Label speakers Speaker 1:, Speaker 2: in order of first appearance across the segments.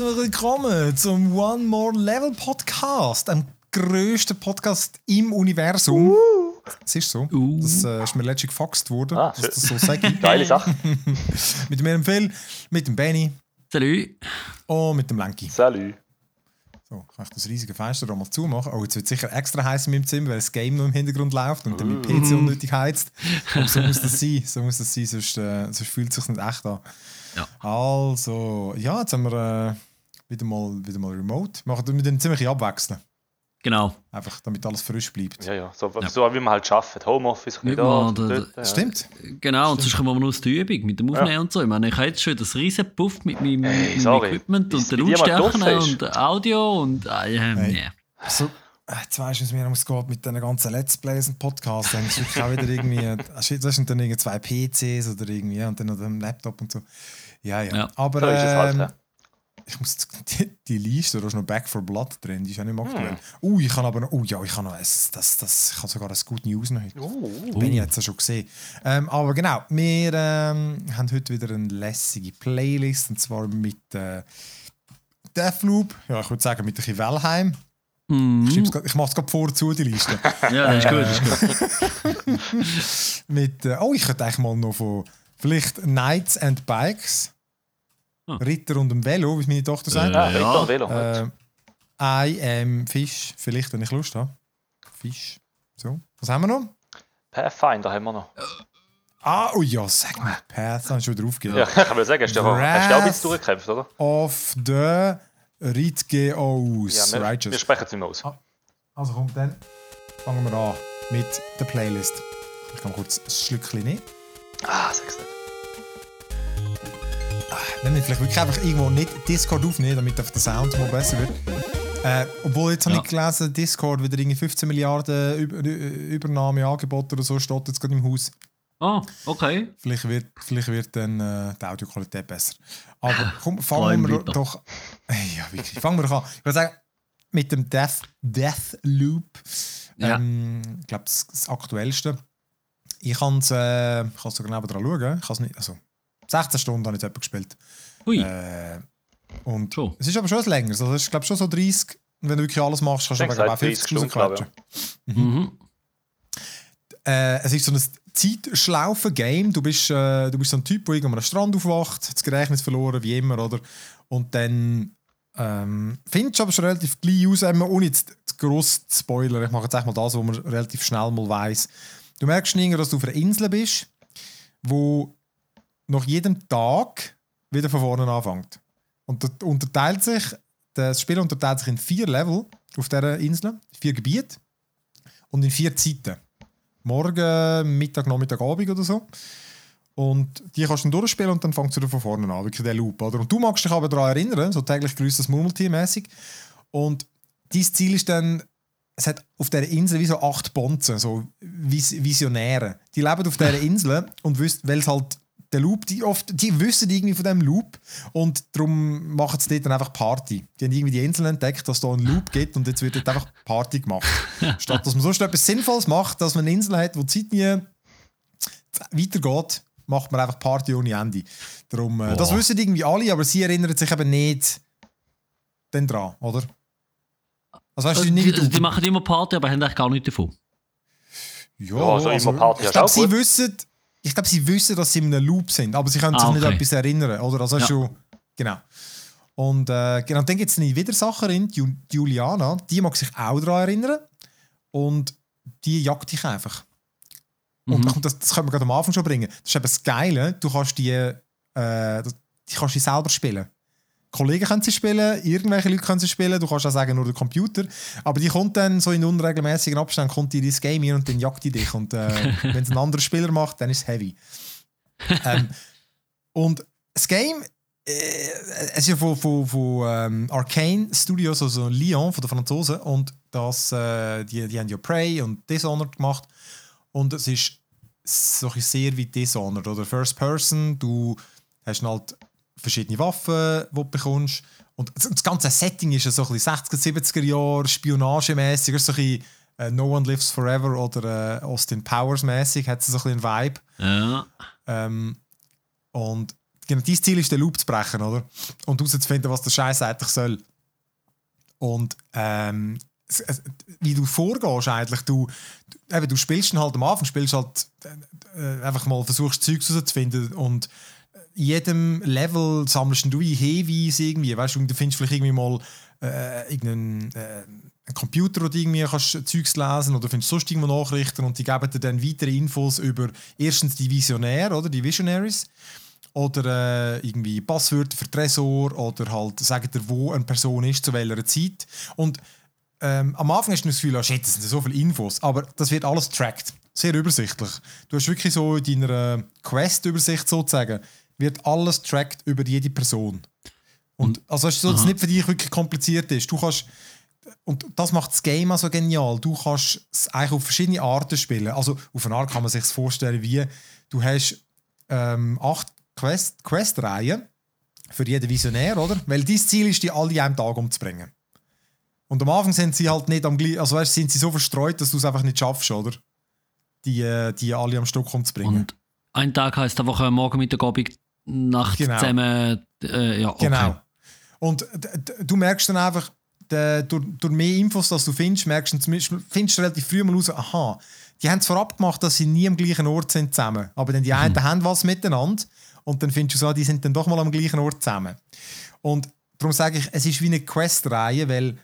Speaker 1: Herzlich willkommen zum One More Level Podcast, dem grössten Podcast im Universum. Es ist so.
Speaker 2: Uh.
Speaker 1: Das äh, ist mir letztlich gefaxt worden,
Speaker 3: Ah,
Speaker 1: dass das so sage.
Speaker 3: Geile Sache.
Speaker 1: mit mir im Phil, mit dem Benny
Speaker 2: Salut.
Speaker 1: und mit dem Lenki.
Speaker 3: Salut.
Speaker 1: So, kann ich das riesige Fenster da mal zumachen? Oh, jetzt wird es sicher extra heiß in meinem Zimmer, weil das Game noch im Hintergrund läuft und dann mein PC unnötig heizt. Aber so muss das sein, so muss das sein, sonst, äh, sonst fühlt es sich nicht echt an.
Speaker 2: Ja.
Speaker 1: Also, ja, jetzt haben wir äh, wieder, mal, wieder mal remote. Machen wir dann ziemlich abwechseln.
Speaker 2: Genau.
Speaker 1: Einfach, damit alles frisch bleibt.
Speaker 3: Ja, ja. So, so wie man halt arbeitet. Homeoffice, ein da,
Speaker 2: Ja, da-
Speaker 3: dort, ja.
Speaker 1: Stimmt.
Speaker 2: Genau, und sonst kommen wir nur aus der Übung mit dem Aufnehmen und so. Ich meine, ich habe jetzt schon das riesen Puff mit meinem,
Speaker 3: Hey,
Speaker 2: mit meinem. Equipment und den Lautstärken und Audio und äh, ja,
Speaker 1: Hey.
Speaker 2: nee.
Speaker 1: So, äh, jetzt weißt du, wie es mir ums geht mit diesen ganzen Let's Plays und Podcasts. Dann ist auch wieder irgendwie, äh, das sind dann irgendwie zwei PCs oder irgendwie, ja, und dann noch ein Laptop und so. Ja, ja.
Speaker 2: Ja.
Speaker 1: Aber
Speaker 3: So
Speaker 1: ich muss die, die Liste, da ist noch Back for Blood drin, die ist auch nicht mehr
Speaker 3: Hm.
Speaker 1: aktuell. Uh, ich kann aber noch, uh, ja, ich kann noch, ein, das, das, ich habe sogar ein Good News noch heute.
Speaker 3: Uh,
Speaker 1: Bin ich jetzt ja schon gesehen. Ähm, aber genau, wir ähm, haben heute wieder eine lässige Playlist und zwar mit äh, Deathloop, ja, ich würde sagen mit ein bisschen Valheim. Ich,
Speaker 2: Mhm.
Speaker 1: schieb's grad- ich mache es gerade vor zu, die Liste.
Speaker 2: Ja, das ist gut, das ist gut.
Speaker 1: mit, äh, oh, ich könnte eigentlich mal noch von vielleicht Knights and Bikes,
Speaker 2: Ah.
Speaker 1: Ritter und dem Velo, wie es meine Tochter sagt.
Speaker 3: ja,
Speaker 2: Ja.
Speaker 3: Ritter und Velo.
Speaker 1: Äh, I am Fisch, vielleicht, wenn ich Lust habe. Fisch. So. Was haben wir noch?
Speaker 3: Pathfinder haben wir noch.
Speaker 1: Ah, oh ja, sag mal, Path, habe ich schon wieder aufgegeben.
Speaker 3: Ja, ich kann mal sagen, hast du, hast du auch ein bisschen durchgekämpft, oder?
Speaker 1: Of the Ritgeos.
Speaker 3: Ja, wir, wir
Speaker 1: Righteous.
Speaker 3: sprechen es nicht mehr aus.
Speaker 1: Also komm, dann fangen wir an mit der Playlist. Ich kann kurz ein Schlückchen nehmen.
Speaker 3: Ah, sag's nicht.
Speaker 1: Wenn wir vielleicht wirklich einfach irgendwo nicht Discord aufnehmen, damit der Sound mal besser wird. Äh, obwohl jetzt habe
Speaker 2: Ja.
Speaker 1: ich gelesen, Discord wieder irgendwie 15 Milliarden Über Übernahmeangebote oder so steht jetzt gerade im Haus.
Speaker 2: Ah, okay.
Speaker 1: Vielleicht wird, vielleicht wird dann äh, die Audioqualität besser. Aber komm, fangen wir doch. Ja, wirklich. Fangen wir doch an. Ich würde sagen, mit dem Death, Death Loop.
Speaker 2: Ja.
Speaker 1: Ähm, ich glaube, das, das aktuellste. Ich kann es äh, ich sogar nebenan schauen. Ich kann's nicht, also, 16 Stunden habe ich jetzt gespielt.
Speaker 2: Hui,
Speaker 1: Äh, und
Speaker 2: schon.
Speaker 1: es ist aber schon was längeres. Also, ich glaube schon so 30. Und wenn du wirklich alles machst, kannst du aber auch
Speaker 3: 30
Speaker 1: 50
Speaker 3: Stunden, ich.
Speaker 1: rausquetschen.
Speaker 2: Mhm.
Speaker 1: Äh, es ist so ein Zeitschlaufen-Game. Du bist, äh, du bist so ein Typ, der irgendwann am Strand aufwacht, hat das Gedächtnis verloren, wie immer, oder? Und dann ähm, findest du aber schon relativ gleich aus, eben, ohne jetzt zu gross zu spoilern. Ich mache jetzt echt mal das, was man relativ schnell mal weiss. Du merkst irgendwie, dass du auf einer Insel bist, wo nach jedem Tag wieder von vorne anfängt. Und das unterteilt sich, das Spiel unterteilt sich in vier Level auf dieser Insel, vier Gebiete und in vier Zeiten. Morgen, Mittag, Nachmittag, Abend oder so. Und die kannst du dann durchspielen und dann fängst du wieder von vorne an, wirklich der Loop. Oder? Und du magst dich aber daran erinnern, so täglich grüßt das Murmeltier mäßig. Und dein Ziel ist dann, es hat auf dieser Insel wie so acht Bonzen, so Vis Visionäre. Die leben auf dieser Insel und wissen, weil es halt der Loop, die, oft, die wissen irgendwie von diesem Loop und darum machen sie dort dann einfach Party. Die haben irgendwie die Insel entdeckt, dass es da einen Loop gibt und jetzt wird dort einfach Party gemacht. Statt dass man sonst etwas Sinnvolles macht, dass man eine Insel hat, wo die Zeit nie weitergeht, macht man einfach Party ohne Ende. Darum, äh, das wissen irgendwie alle, aber sie erinnern sich eben nicht dann dran, oder? Also weißt
Speaker 2: Also, die,
Speaker 1: du.
Speaker 2: die machen immer Party, aber haben eigentlich gar nichts davon.
Speaker 1: Ja,
Speaker 3: Ja, so immer Party
Speaker 1: ich glaube, sie
Speaker 3: gut.
Speaker 1: wissen, ich glaube, sie wissen, dass sie in einem Loop sind, aber sie können sich
Speaker 2: Ah,
Speaker 1: nicht
Speaker 2: okay.
Speaker 1: etwas erinnern, oder? Also
Speaker 2: Ja.
Speaker 1: schon, genau. Und äh, genau, dann gibt es eine Widersacherin, die Ju- die Juliana, die mag sich auch daran erinnern und die jagt dich einfach. Und
Speaker 2: Mhm.
Speaker 1: das, das können wir gerade am Anfang schon bringen. Das ist eben das Geile, du kannst die, äh, die kannst die selber spielen. Kollegen können sie spielen, irgendwelche Leute können sie spielen, du kannst auch sagen, nur der Computer. Aber die kommt dann so in unregelmäßigen Abständen, kommt die in dein Game hier und dann jagt die dich. Und äh, wenn es ein anderer Spieler macht, dann ist es heavy. ähm, und das Game, äh, es ist ja von, von, von ähm, Arcane Studios, also Lyon, von den Franzosen. Und das, äh, die, die haben ja Prey und Dishonored gemacht. Und es ist so sehr wie Dishonored oder First Person. Du hast halt verschiedene Waffen, die du bekommst. Und das- ganze Setting ist ja so ein bisschen 60er, 70er Jahre, spionagemäßig, so ein bisschen äh, No One Lives Forever oder äh, Austin Powers mäßig, hat es so ein bisschen einen Vibe.
Speaker 2: Ja.
Speaker 1: Ähm, und genau, dein Ziel ist, den Loop zu brechen, oder? Und herauszufinden, was der Scheiß eigentlich soll. Und ähm, wie du vorgehst eigentlich, du, eben, du spielst dann halt am Anfang, spielst halt äh, einfach mal, versuchst Zeugs herauszufinden und jedem Level sammelst du in Hinweise irgendwie, weißt du, du findest vielleicht irgendwie mal äh, irgendeinen äh, einen Computer, wo du irgendwie kannst Zeugs lesen oder findest sonst irgendwo Nachrichten und die geben dir dann weitere Infos über erstens die Visionäre, oder? Die Visionaries. Oder äh, irgendwie Passwörter für Tresor oder halt sagen dir, wo eine Person ist, zu welcher Zeit. Und ähm, am Anfang hast du das Gefühl, oh shit, das sind so viele Infos, aber das wird alles tracked. Sehr übersichtlich. Du hast wirklich so in deiner Quest-Übersicht sozusagen, wird alles tracked über jede Person. Und, also es ist so, dass es nicht für dich wirklich kompliziert ist. Du kannst, und das macht das Game auch so genial. Du kannst es eigentlich auf verschiedene Arten spielen. Also auf eine Art kann man sich vorstellen, wie du hast ähm, acht Quest- Quest-Reihen für jeden Visionär, oder? Weil dein Ziel ist, die alle einem Tag umzubringen. Und am Anfang sind sie halt nicht am gleichen, also weißt, sind sie so verstreut, dass du es einfach nicht schaffst, oder? Die, äh, die alle am Stück umzubringen.
Speaker 2: Und ein Tag heisst einfach äh, morgen, Mittag, Abend, Nacht
Speaker 1: Genau.
Speaker 2: zusammen. Äh, ja, okay.
Speaker 1: Genau. Und du merkst dann einfach, durch, durch mehr Infos, dass du findest, merkst du findest du relativ früh mal raus, aha, die haben es vorab gemacht, dass sie nie am gleichen Ort sind zusammen. Aber dann die einen haben was miteinander und dann findest du so, die sind dann doch mal am gleichen Ort zusammen. Und darum sage ich, es ist wie eine Quest-Reihe, weil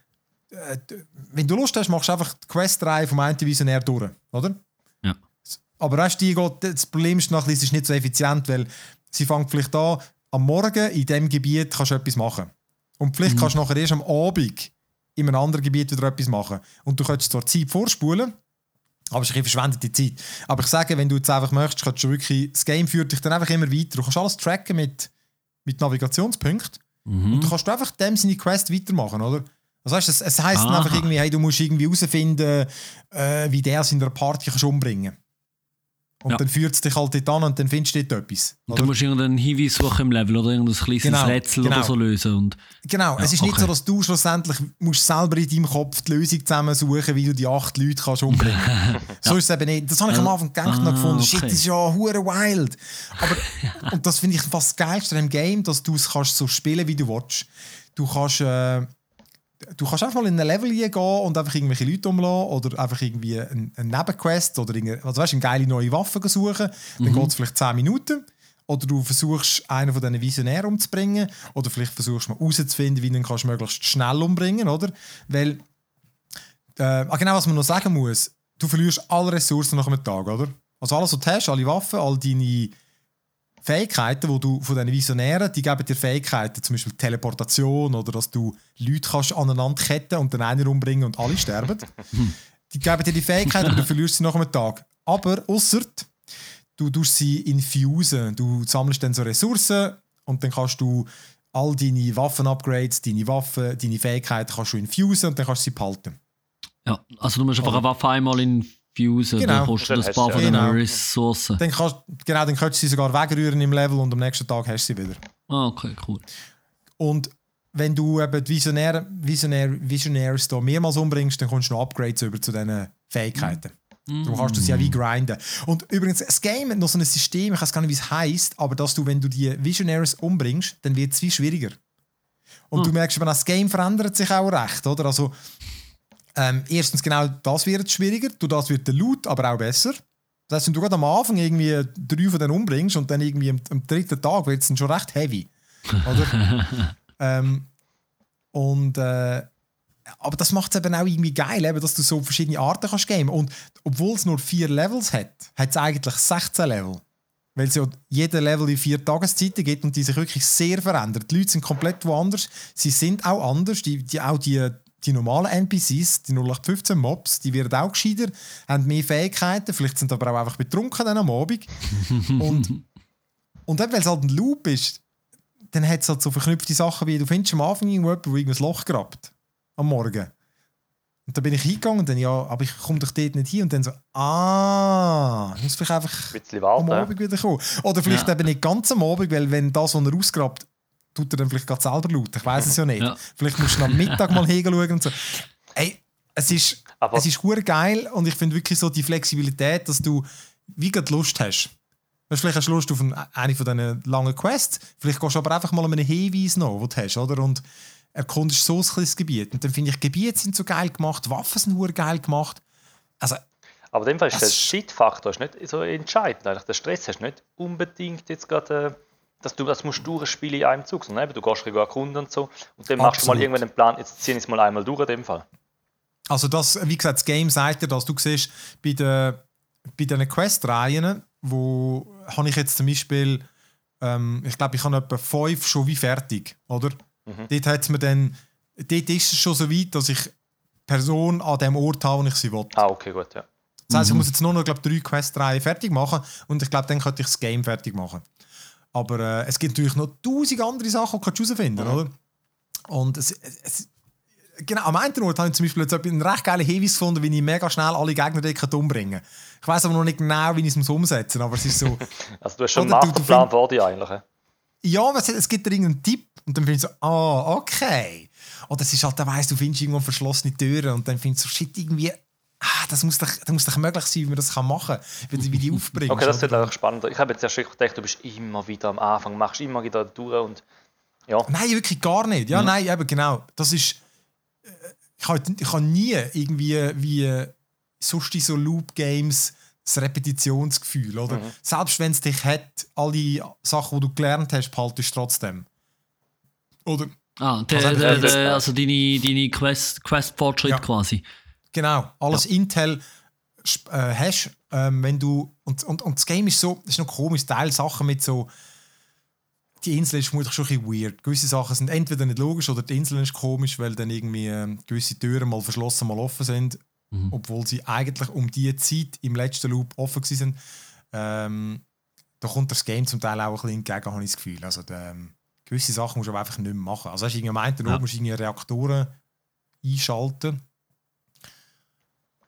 Speaker 1: äh, wenn du Lust hast, machst du einfach die Quest-Reihe vom einen Visionär durch, oder?
Speaker 2: Ja.
Speaker 1: Aber weißt du, die das Problem ist, nachher, es ist nicht so effizient, weil sie fängt vielleicht an, am Morgen in diesem Gebiet kannst du etwas machen. Und vielleicht kannst du nachher erst am Abend in einem anderen Gebiet wieder etwas machen. Und du könntest zwar Zeit vorspulen, aber es ist ein verschwendete Zeit. Aber ich sage, wenn du jetzt einfach möchtest, kannst du wirklich, das Game führt dich dann einfach immer weiter. Du kannst alles tracken mit, mit Navigationspunkten.
Speaker 2: Mhm.
Speaker 1: Und du kannst einfach dem seine Quest weitermachen, oder? Also weißt, es, es heisst dann einfach irgendwie, hey, du musst irgendwie herausfinden, äh, wie der es in einer Party kannst umbringen Und
Speaker 2: Ja.
Speaker 1: dann führt es dich halt dort an und dann findest du dort etwas. Oder?
Speaker 2: du musst irgendeinen Hinweis suchen im Level oder irgendein kleines
Speaker 1: Genau,
Speaker 2: Rätsel
Speaker 1: genau.
Speaker 2: oder so lösen. Und
Speaker 1: Genau, es ist nicht
Speaker 2: okay.
Speaker 1: so, dass du schlussendlich musst selber in deinem Kopf die Lösung zusammensuchen, wie du die acht Leute kannst umbringen So ist es eben nicht. Das habe ich am Anfang gedacht und
Speaker 2: Ah,
Speaker 1: gefunden, shit,
Speaker 2: okay.
Speaker 1: das ist ja hure wild. Aber, und das finde ich fast das Geilste im Game, dass du es kannst so spielen, wie du willst. Du kannst, äh, du kannst einfach mal in ein Level gehen und einfach irgendwelche Leute umlassen oder einfach irgendwie eine, eine Nebenquest oder irgendwie, also weißt, eine geile neue Waffe suchen. Dann geht es vielleicht 10 Minuten. Oder du versuchst, einen von diesen Visionären umzubringen. Oder vielleicht versuchst du mal herauszufinden, wie du ihn kannst möglichst schnell umbringen oder? Weil, äh, ah, genau, was man noch sagen muss, du verlierst alle Ressourcen nach einem Tag, oder? Also alles, was du hast, alle Waffen, all deine Fähigkeiten, die du von diesen Visionären, die geben dir Fähigkeiten, zum Beispiel Teleportation oder dass du Leute kannst aneinander ketten und den einen umbringen und alle sterben. die geben dir die Fähigkeiten, aber du verlierst sie nach einem Tag. Aber ausser du tust sie infusen. Du sammelst dann so Ressourcen und dann kannst du all deine Waffen-Upgrades, deine Waffen, deine Fähigkeiten kannst du infusen und dann kannst du sie behalten.
Speaker 2: ja, also du musst einfach eine Waffe einmal infusen,
Speaker 1: Genau.
Speaker 2: dann kostet das ein paar von
Speaker 1: Genau.
Speaker 2: diesen Ressourcen.
Speaker 1: Dann kannst, genau, dann kannst du sie sogar wegrühren im Level und am nächsten Tag hast du sie wieder.
Speaker 2: Ah, okay, cool.
Speaker 1: Und wenn du eben die Visionäre, Visionäre, Visionaries da mehrmals umbringst, dann kommst du noch Upgrades über zu diesen Fähigkeiten. Darum kannst du sie ja wie grinden. Und übrigens, das Game hat noch so ein System, ich weiß gar nicht, wie es heisst, aber dass du, wenn du die Visionaries umbringst, dann wird es wie schwieriger. Und du merkst, eben, das Game verändert sich auch recht, oder? Also, ähm, erstens genau das wird schwieriger, du das wird der Loot aber auch besser. Das heißt, wenn du gerade am Anfang irgendwie drei von denen umbringst und dann irgendwie am, am dritten Tag wird es dann schon recht heavy. Oder? ähm, und äh, aber das macht es eben auch irgendwie geil, eben, dass du so verschiedene Arten kannst geben. Und obwohl es nur vier Levels hat, hat es eigentlich 16 Level. Weil es ja jeder Level in vier Tageszeiten gibt und die sich wirklich sehr verändern. Die Leute sind komplett woanders. Sie sind auch anders. Die, die, auch die, die normalen NPCs, die 0815 Mobs, die werden auch gescheiter, haben mehr Fähigkeiten. Vielleicht sind aber auch einfach betrunken dann am Abend. und, und eben, weil es halt ein Loop ist, dann hat es halt so verknüpfte Sachen wie, du findest am Anfang irgendjemanden, der irgendein Loch grabt. Am Morgen. Und dann bin ich hingegangen und dann, ja, aber ich komme doch dort nicht hin. Und dann so, ah, ich muss vielleicht einfach
Speaker 3: Ein
Speaker 1: am. Abend wieder kommen. Oder vielleicht
Speaker 2: Ja.
Speaker 1: eben nicht ganz am Abend, weil wenn das, was er ausgrabt, tut er dann vielleicht gerade selber laut. Ich weiß es ja nicht.
Speaker 2: Ja.
Speaker 1: Vielleicht musst du am Mittag mal hinschauen und so. Ey, es ist,
Speaker 3: Aber-
Speaker 1: es ist geil und ich finde wirklich so die Flexibilität, dass du wie gerade Lust hast. Weißt, vielleicht hast du Lust auf ein, eine von diesen langen Quests, vielleicht gehst du aber einfach mal an einen Hinweis noch, den du hast, oder? Und erkundest so ein kleines Gebiet. Und dann finde ich, Gebiete sind so geil gemacht, Waffen sind nur geil gemacht. Also,
Speaker 3: Aber in dem Fall ist der Zeitfaktor ist nicht so entscheidend. Eigentlich. Der Stress hast du nicht unbedingt jetzt gerade, äh, dass du das musst durchspielen in einem Zug, sondern eben, du gehst irgendwo erkunden und so. Und dann machst du mal
Speaker 1: Absolut.
Speaker 3: irgendwann einen Plan, jetzt zieh ich es mal einmal durch in dem Fall.
Speaker 1: Also das, wie gesagt, das Game sagt dir, dass du siehst, bei den, bei den Quest-Reihen, wo habe ich jetzt zum Beispiel, ähm, ich glaube, ich habe etwa fünf schon wie fertig, oder?
Speaker 3: Mhm.
Speaker 1: Dort mir dann, dort ist es schon so weit, dass ich Person an dem Ort habe, wo ich sie will.
Speaker 3: Ah, okay, gut, ja.
Speaker 1: Das heisst, ich muss jetzt nur noch glaub, drei Quest-Reihen fertig machen und ich glaube, dann könnte ich das Game fertig machen. Aber äh, es gibt natürlich noch tausend andere Sachen, die du herausfinden kannst, oder? Und es, es, genau, am einen Ort habe ich zum Beispiel jetzt einen recht geilen Hinweis gefunden, wie ich mega schnell alle Gegner dort umbringen kann. Ich weiß aber noch nicht genau, wie ich es muss umsetzen muss, aber es ist so...
Speaker 3: Also du hast schon einen
Speaker 1: du- du
Speaker 3: Masterplan vor dir eigentlich.
Speaker 1: ja, es, es gibt dir irgendeinen Tipp und dann finde ich so, ah, okay. Oder es ist halt, dann weiss, du findest irgendwo verschlossene Türen und dann findest du so, shit, irgendwie, ah, das muss doch, das muss doch möglich sein, wie man das kann machen kann, wie, du- wie die aufbringst.
Speaker 3: Okay, das wird auch spannend. Ich habe jetzt erst wirklich gedacht, du bist immer wieder am Anfang, machst immer wieder durch und ja.
Speaker 1: Nein, wirklich gar nicht. Ja, nein, eben genau. Das ist. äh, Ich habe ich habe nie irgendwie wie sonst in so Loop-Games das Repetitionsgefühl, oder? Selbst wenn es dich hat, alle Sachen, die du gelernt hast, behaltest du trotzdem. Oder?
Speaker 2: Ah, der,
Speaker 1: Also,
Speaker 2: der, der, also deine, deine Quest- Quest-Fortschritt
Speaker 1: Ja.
Speaker 2: quasi.
Speaker 1: Genau, alles Intel sp- äh, hast, ähm, wenn du. Und, und, und das Game ist so, das ist noch komisch, Teil Sachen mit so. Die Insel ist vermutlich schon ein bisschen weird. Gewisse Sachen sind entweder nicht logisch oder die Insel ist komisch, weil dann irgendwie ähm, gewisse Türen mal verschlossen, mal offen sind, obwohl sie eigentlich um die Zeit im letzten Loop offen waren. Ähm, da kommt das Game zum Teil auch ein bisschen entgegen, habe ich das Gefühl. Also, der, ähm, gewisse Sachen musst du aber einfach nicht mehr machen. Also, hast du irgendwie am einen
Speaker 2: Ja.
Speaker 1: Musst du irgendwie Reaktoren einschalten.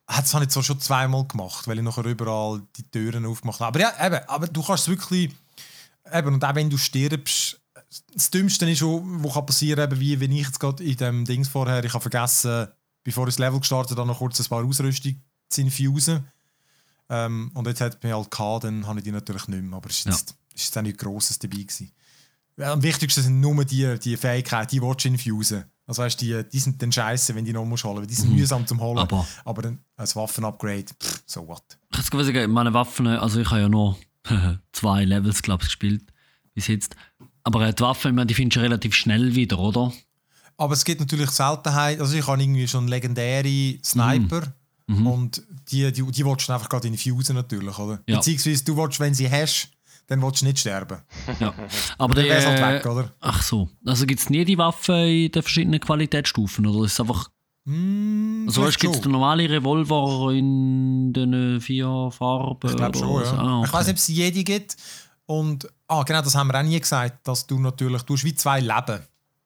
Speaker 1: Hat es habe ich zwar schon zweimal gemacht, weil ich nachher überall die Türen aufgemacht habe. Aber ja, eben, aber du kannst wirklich. Eben, und auch wenn du stirbst, das Dümmste ist schon, was kann passieren eben wie wenn ich jetzt gerade in dem Dings vorher, ich habe vergessen, bevor ich das Level gestartet habe, noch kurz ein paar Ausrüstung zu infusen. Ähm, und jetzt hat mir halt gehabt, dann habe ich die natürlich nicht mehr. Aber es ist
Speaker 2: Ja.
Speaker 1: jetzt, ist jetzt auch nichts Grosses dabei gewesen. Ja, am wichtigsten sind nur die, die Fähigkeiten, die willst du infusen. Also weißt, die, die sind dann scheiße, wenn die noch musst holen, weil die sind mühsam zum Holen.
Speaker 2: Aber-
Speaker 1: aber dann als Waffenupgrade, so what.
Speaker 2: Ich kann sagen, meine Waffen, also ich habe ja nur zwei Levels, glaube ich, gespielt bis jetzt. Aber äh, die Waffen, meine, die findest du relativ schnell wieder, oder?
Speaker 1: Aber es gibt natürlich Seltenheit. Also ich habe irgendwie schon legendäre Sniper
Speaker 2: Mhm.
Speaker 1: und die, die, die willst du einfach gerade infusen natürlich, oder?
Speaker 2: Ja.
Speaker 1: Beziehungsweise du willst, wenn sie hast, dann willst du nicht sterben.
Speaker 2: Ja. Aber
Speaker 1: Dann wär's halt
Speaker 2: äh,
Speaker 1: weg, oder?
Speaker 2: Ach so. Also gibt es nie die Waffen in den verschiedenen Qualitätsstufen, oder ist es einfach.
Speaker 1: Mm,
Speaker 2: Also gibt es den
Speaker 1: schon.
Speaker 2: normale Revolver in den vier Farben?
Speaker 1: Ich glaube schon, ja.
Speaker 2: Ah,
Speaker 1: Ich weiß
Speaker 2: okay.
Speaker 1: nicht, ob es jede gibt. Und, ah, genau, das haben wir auch nie gesagt, dass du natürlich, du hast wie zwei Leben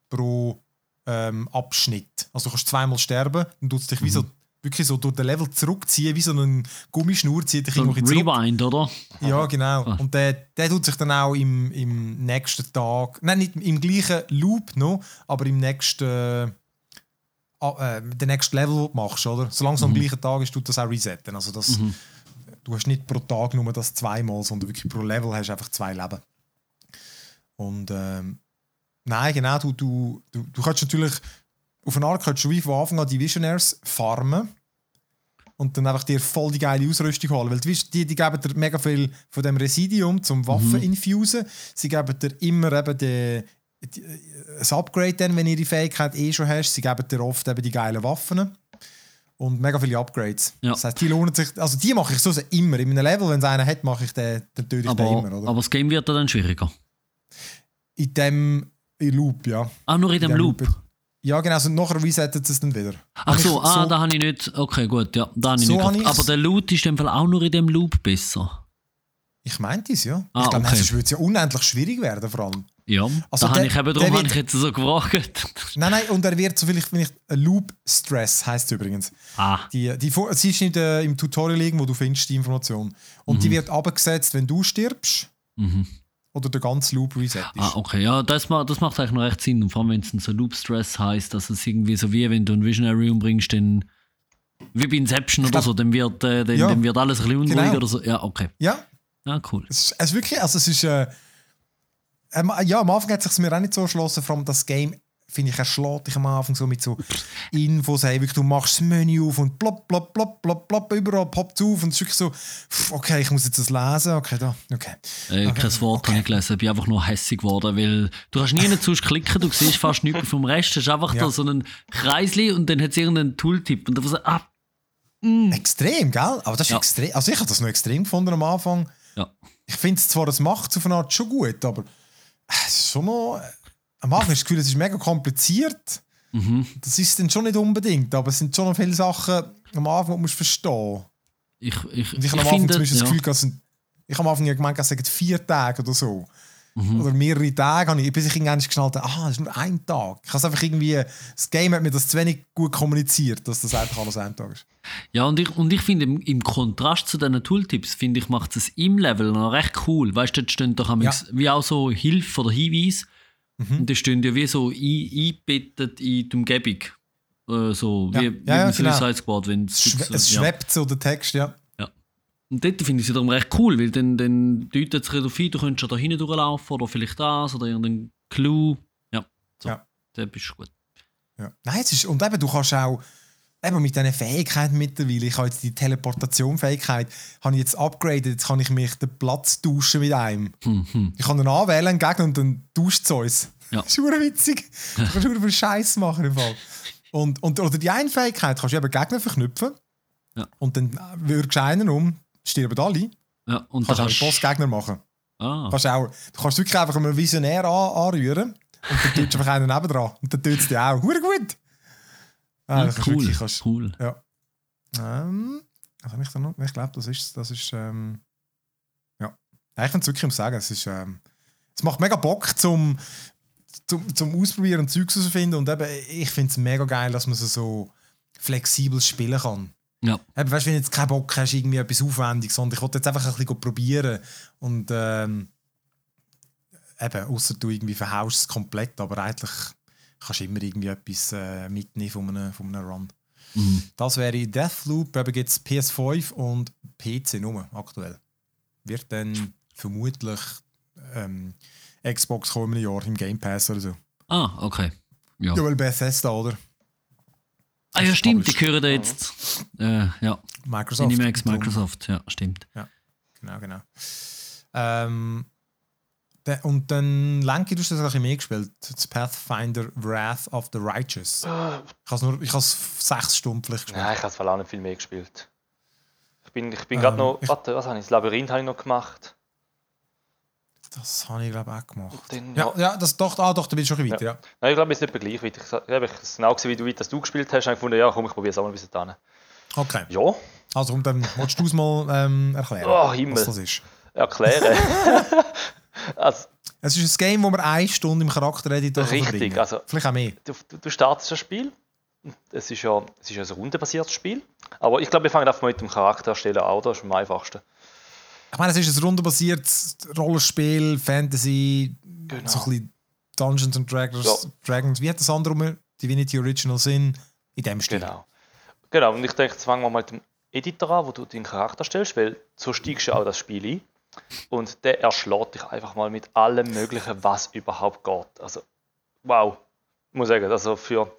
Speaker 1: pro ähm, Abschnitt. Also du kannst zweimal sterben und tust dich wie
Speaker 2: Mhm.
Speaker 1: so, wirklich so durch den Level zurückziehen, wie so eine Gummischnur, zieht dich
Speaker 2: So ein
Speaker 1: irgendwo zurück.
Speaker 2: Rewind, oder?
Speaker 1: Ja, genau.
Speaker 2: Ah.
Speaker 1: Und der, der tut sich dann auch im, im nächsten Tag, nein, nicht im gleichen Loop noch, aber im nächsten, äh, ah, äh, den nächsten Level, machst, oder? Solange es am gleichen Tag ist, tut das auch resetten. Also das, du hast nicht pro Tag nur das zweimal, sondern wirklich pro Level hast du einfach zwei Leben. Und ähm, nein, genau, du, du, du, du kannst natürlich auf eine Art kannst du wie von Anfang an die Visionaires farmen und dann einfach dir voll die geile Ausrüstung holen. Weil die, Vis- die, die geben dir mega viel von dem Residium zum Waffen infusen. Sie geben dir immer eben die, die, ein Upgrade, dann, wenn du ihre Fähigkeit eh schon hast. Sie geben dir oft eben die geilen Waffen. Und mega viele Upgrades.
Speaker 2: Ja.
Speaker 1: Das heißt, die lohnen sich. Also die mache ich so immer. In einem Level, wenn es einen hat, mache ich den, dann töte ich
Speaker 2: Aber,
Speaker 1: den immer. Oder?
Speaker 2: aber das Game wird dann schwieriger.
Speaker 1: in dem Loop, ja.
Speaker 2: Ah, nur in dem
Speaker 1: dem
Speaker 2: Loop.
Speaker 1: Ja, genau. Also nachher resettet es dann wieder.
Speaker 2: Ach
Speaker 1: ich
Speaker 2: so, ah, da habe ich nicht. Okay, gut, ja, da habe ich
Speaker 1: So
Speaker 2: nicht.
Speaker 1: ich's.
Speaker 2: Aber der Loot ist dem Fall auch nur in dem Loop besser.
Speaker 1: Ich meinte es, ja.
Speaker 2: Ah,
Speaker 1: ich glaube,
Speaker 2: okay.
Speaker 1: sonst würde es ja unendlich schwierig werden, vor allem.
Speaker 2: Ja,
Speaker 1: Also
Speaker 2: da habe ich eben, darum habe ich jetzt so gefragt.
Speaker 1: Nein, nein, und er wird so vielleicht, wenn ich Loop Stress heißt es übrigens.
Speaker 2: ah,
Speaker 1: Die, die, sie ist nicht äh, im Tutorial irgendwo, du findest die Information. Und
Speaker 2: Mhm.
Speaker 1: die wird abgesetzt, wenn du stirbst oder der ganze Loop reset ist.
Speaker 2: ah, okay, ja, das, ma- das macht eigentlich noch recht Sinn. Und vor allem, wenn es so Loop Stress heißt, dass es irgendwie so wie wenn du einen Visionary umbringst, dann wie bei Inception oder
Speaker 1: glaub-
Speaker 2: so, dann wird, äh, dann,
Speaker 1: Ja,
Speaker 2: dann wird alles ein bisschen unruhig
Speaker 1: genau.
Speaker 2: oder so. Ja, okay.
Speaker 1: Ja,
Speaker 2: Ah, cool.
Speaker 1: Es ist, es ist wirklich, also es ist, äh, ja, am Anfang hat es sich mir auch nicht so erschlossen, vor allem das Game, finde ich, erschlägt dich am Anfang so mit so Infos, hey, wirklich, du machst das Menü auf und plopp, plopp, plopp, plopp, plopp, überall poppt es auf und es ist wirklich so, okay, ich muss jetzt das lesen, okay, da, okay.
Speaker 2: Äh, kein Wort habe ich gelesen, ich bin einfach nur hässig geworden, weil du kannst nie sonst klicken, du siehst fast nichts vom Rest, es ist einfach
Speaker 1: Ja.
Speaker 2: da so ein Kreisli und dann hat es irgendeinen Tooltip und dann so, ah,
Speaker 1: Extrem, gell? Aber das ist
Speaker 2: Ja.
Speaker 1: extrem, also ich habe das noch extrem gefunden am Anfang.
Speaker 2: ja.
Speaker 1: Ich finde es zwar, das macht es auf eine Art schon gut, aber es ist schon noch, am Anfang hast du das Gefühl, es ist mega kompliziert.
Speaker 2: Mhm.
Speaker 1: Das ist dann schon nicht unbedingt, aber es sind schon noch viele Sachen am Anfang, die musst verstehen
Speaker 2: Ich, ich,
Speaker 1: Und ich habe
Speaker 2: ich
Speaker 1: am Anfang
Speaker 2: finde,
Speaker 1: zum Beispiel
Speaker 2: ja.
Speaker 1: das Gefühl, sind, ich habe am Anfang ja gemeint, es sind vier Tage oder so.
Speaker 2: Mhm.
Speaker 1: Oder mehrere Tage, habe ich, bis ich irgendwann geschnallt habe, ah, das ist nur ein Tag. Ich habe es einfach irgendwie, das Game hat mir das zu wenig gut kommuniziert, dass das einfach alles ein Tag ist.
Speaker 2: Ja, und ich, und ich finde, im, im Kontrast zu diesen Tooltips, finde ich, macht es im Level noch recht cool. Weißt du, dort stehen doch ja. wie auch so Hilfe oder Hinweise.
Speaker 1: Mhm.
Speaker 2: Und die stehen ja wie so ein- eingebettet in die Umgebung. Äh, so
Speaker 1: Ja.
Speaker 2: wie,
Speaker 1: Ja,
Speaker 2: wie
Speaker 1: ja,
Speaker 2: im
Speaker 1: genau.
Speaker 2: Suicide Squad. Wenn
Speaker 1: Es, schwe es
Speaker 2: ja.
Speaker 1: schwebt so der Text, ja.
Speaker 2: Ja. Und dort finde ich es wiederum recht cool, weil dann, dann deutet es darauf ein, du könntest schon da hinten durchlaufen oder vielleicht das oder irgendein Clou. Ja, so.
Speaker 1: Ja.
Speaker 2: Das ist gut.
Speaker 1: Ja. Nein, es ist, und eben, du kannst auch eben mit diesen Fähigkeiten mittlerweile, ich habe jetzt die Teleportation-Fähigkeit, habe ich jetzt upgraded, jetzt kann ich mich den Platz tauschen mit einem.
Speaker 2: Hm, hm.
Speaker 1: Ich kann ihn anwählen, einen Gegner, und dann tauscht es uns.
Speaker 2: Ja.
Speaker 1: Das ist witzig. Du kannst viel Scheiß machen im Fall. Und, und, oder die eine Fähigkeit kannst du eben Gegner verknüpfen
Speaker 2: Ja.
Speaker 1: und dann würgst du einen um, stirben alle,
Speaker 2: Ja, und
Speaker 1: kannst
Speaker 2: da
Speaker 1: auch einen Bossgegner machen.
Speaker 2: Ah,
Speaker 1: Kannst auch, du kannst wirklich einfach einen Visionär an, anrühren und dann tust du einfach einen nebendran und dann tut es dich auch. Hure gut! Ah,
Speaker 2: ja,
Speaker 1: das kannst
Speaker 2: cool.
Speaker 1: wirklich- kannst-
Speaker 2: cool.
Speaker 1: ja. Ähm, was habe ich da noch? Ich glaube, das ist, das ist, ähm, ja. ja ich finde es wirklich, sagen, es ist, ähm, es macht mega Bock zum, zum, zum Ausprobieren und Zeugs herauszufinden und eben, ich finde es mega geil, dass man so, so flexibel spielen kann.
Speaker 2: Ja.
Speaker 1: Eben, weißt du, wenn du jetzt keinen Bock hast, irgendwie etwas Aufwendiges, sondern ich wollte jetzt einfach ein bisschen probieren und ähm, eben, außer du irgendwie verhaust es komplett, aber eigentlich kannst immer irgendwie etwas äh, mitnehmen von einem, von einem Run.
Speaker 2: Mhm.
Speaker 1: Das wäre Deathloop, eben gibt es PS5 und PC nur aktuell. Wird dann vermutlich ähm, Xbox kommen im Jahr im Game Pass oder so.
Speaker 2: Ah, okay. Ja.
Speaker 1: Ja, weil Bethesda, oder?
Speaker 2: Ah ja, stimmt, die gehören da jetzt. Äh, ja,
Speaker 1: Microsoft. Darum-
Speaker 2: Microsoft, ja, stimmt.
Speaker 1: Genau, genau. Ähm, und dann, Lenki, du hast das ein bisschen mehr gespielt. Das Pathfinder Wrath of the Righteous. Ich habe nur, ich habe sechs Stunden vielleicht gespielt.
Speaker 3: Nein, ich habe auch nicht viel mehr gespielt. Ich bin, ich bin
Speaker 1: Ähm,
Speaker 3: gerade noch.
Speaker 1: ich-
Speaker 3: Warte, was habe ich? Das Labyrinth habe ich noch gemacht.
Speaker 1: Das habe ich, glaube ich, auch gemacht. Ja, ja das doch, ah, doch, da bist du schon ein bisschen weiter, ja.
Speaker 3: Nein, ich glaube, wir sind etwa gleich weit. Ich Ich habe genau gesehen, wie du, wie das du gespielt hast. Ich habe gefunden, ja, komm, ich probiere es auch mal ein bisschen dann.
Speaker 1: Okay.
Speaker 3: Ja,
Speaker 1: Also, und dann willst du es mal ähm, erklären,
Speaker 3: Oh,
Speaker 1: was das ist.
Speaker 3: erklären. also,
Speaker 1: Es ist ein Game, wo man eine Stunde im Charaktereditor
Speaker 3: Richtig,
Speaker 1: verbringen
Speaker 3: also-
Speaker 1: Vielleicht auch mehr.
Speaker 3: du, du, du startest das Spiel. Es ist ja, es ist ja ein rundenbasiertes Spiel. Aber ich glaube, wir fangen einfach mal mit dem Charakter erstellen an. Das ist am einfachsten.
Speaker 1: Ich meine, es ist ein rundenbasiertes Rollenspiel, Fantasy,
Speaker 3: Genau.
Speaker 1: so ein bisschen Dungeons and Dragons.
Speaker 3: Ja.
Speaker 1: Dragons. Wie hat das andere um Divinity Original Sin? In dem Stil.
Speaker 3: Genau. Genau, und ich denke, jetzt fangen wir mal mit dem Editor an, wo du deinen Charakter stellst, weil so steigst du ja auch das Spiel ein. Und der erschlägt dich einfach mal mit allem Möglichen, was überhaupt geht. Also, wow. Ich muss sagen, also für,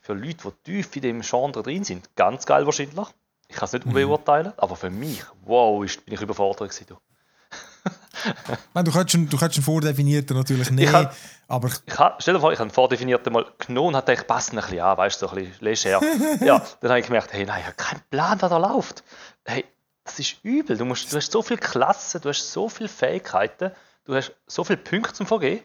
Speaker 3: für Leute, die tief in dem Genre drin sind, ganz geil wahrscheinlich. Ich kann es nicht beurteilen, aber für mich, wow, ist, bin ich überfordert gewesen. Du.
Speaker 1: Meine, du könntest einen, du vordefinierten natürlich nicht,
Speaker 3: hab-
Speaker 1: aber
Speaker 3: Ich ha, stell dir vor, ich habe einen vordefinierten mal genommen und habe gedacht, passt ein bisschen an, weißt du, so ein bisschen leger. ja, dann habe ich gemerkt, hey, nein, ich habe keinen Plan, was da läuft. Hey, das ist übel. Du, musst, du hast so viele Klassen, du hast so viele Fähigkeiten, du hast so viele Punkte zum Vergehen.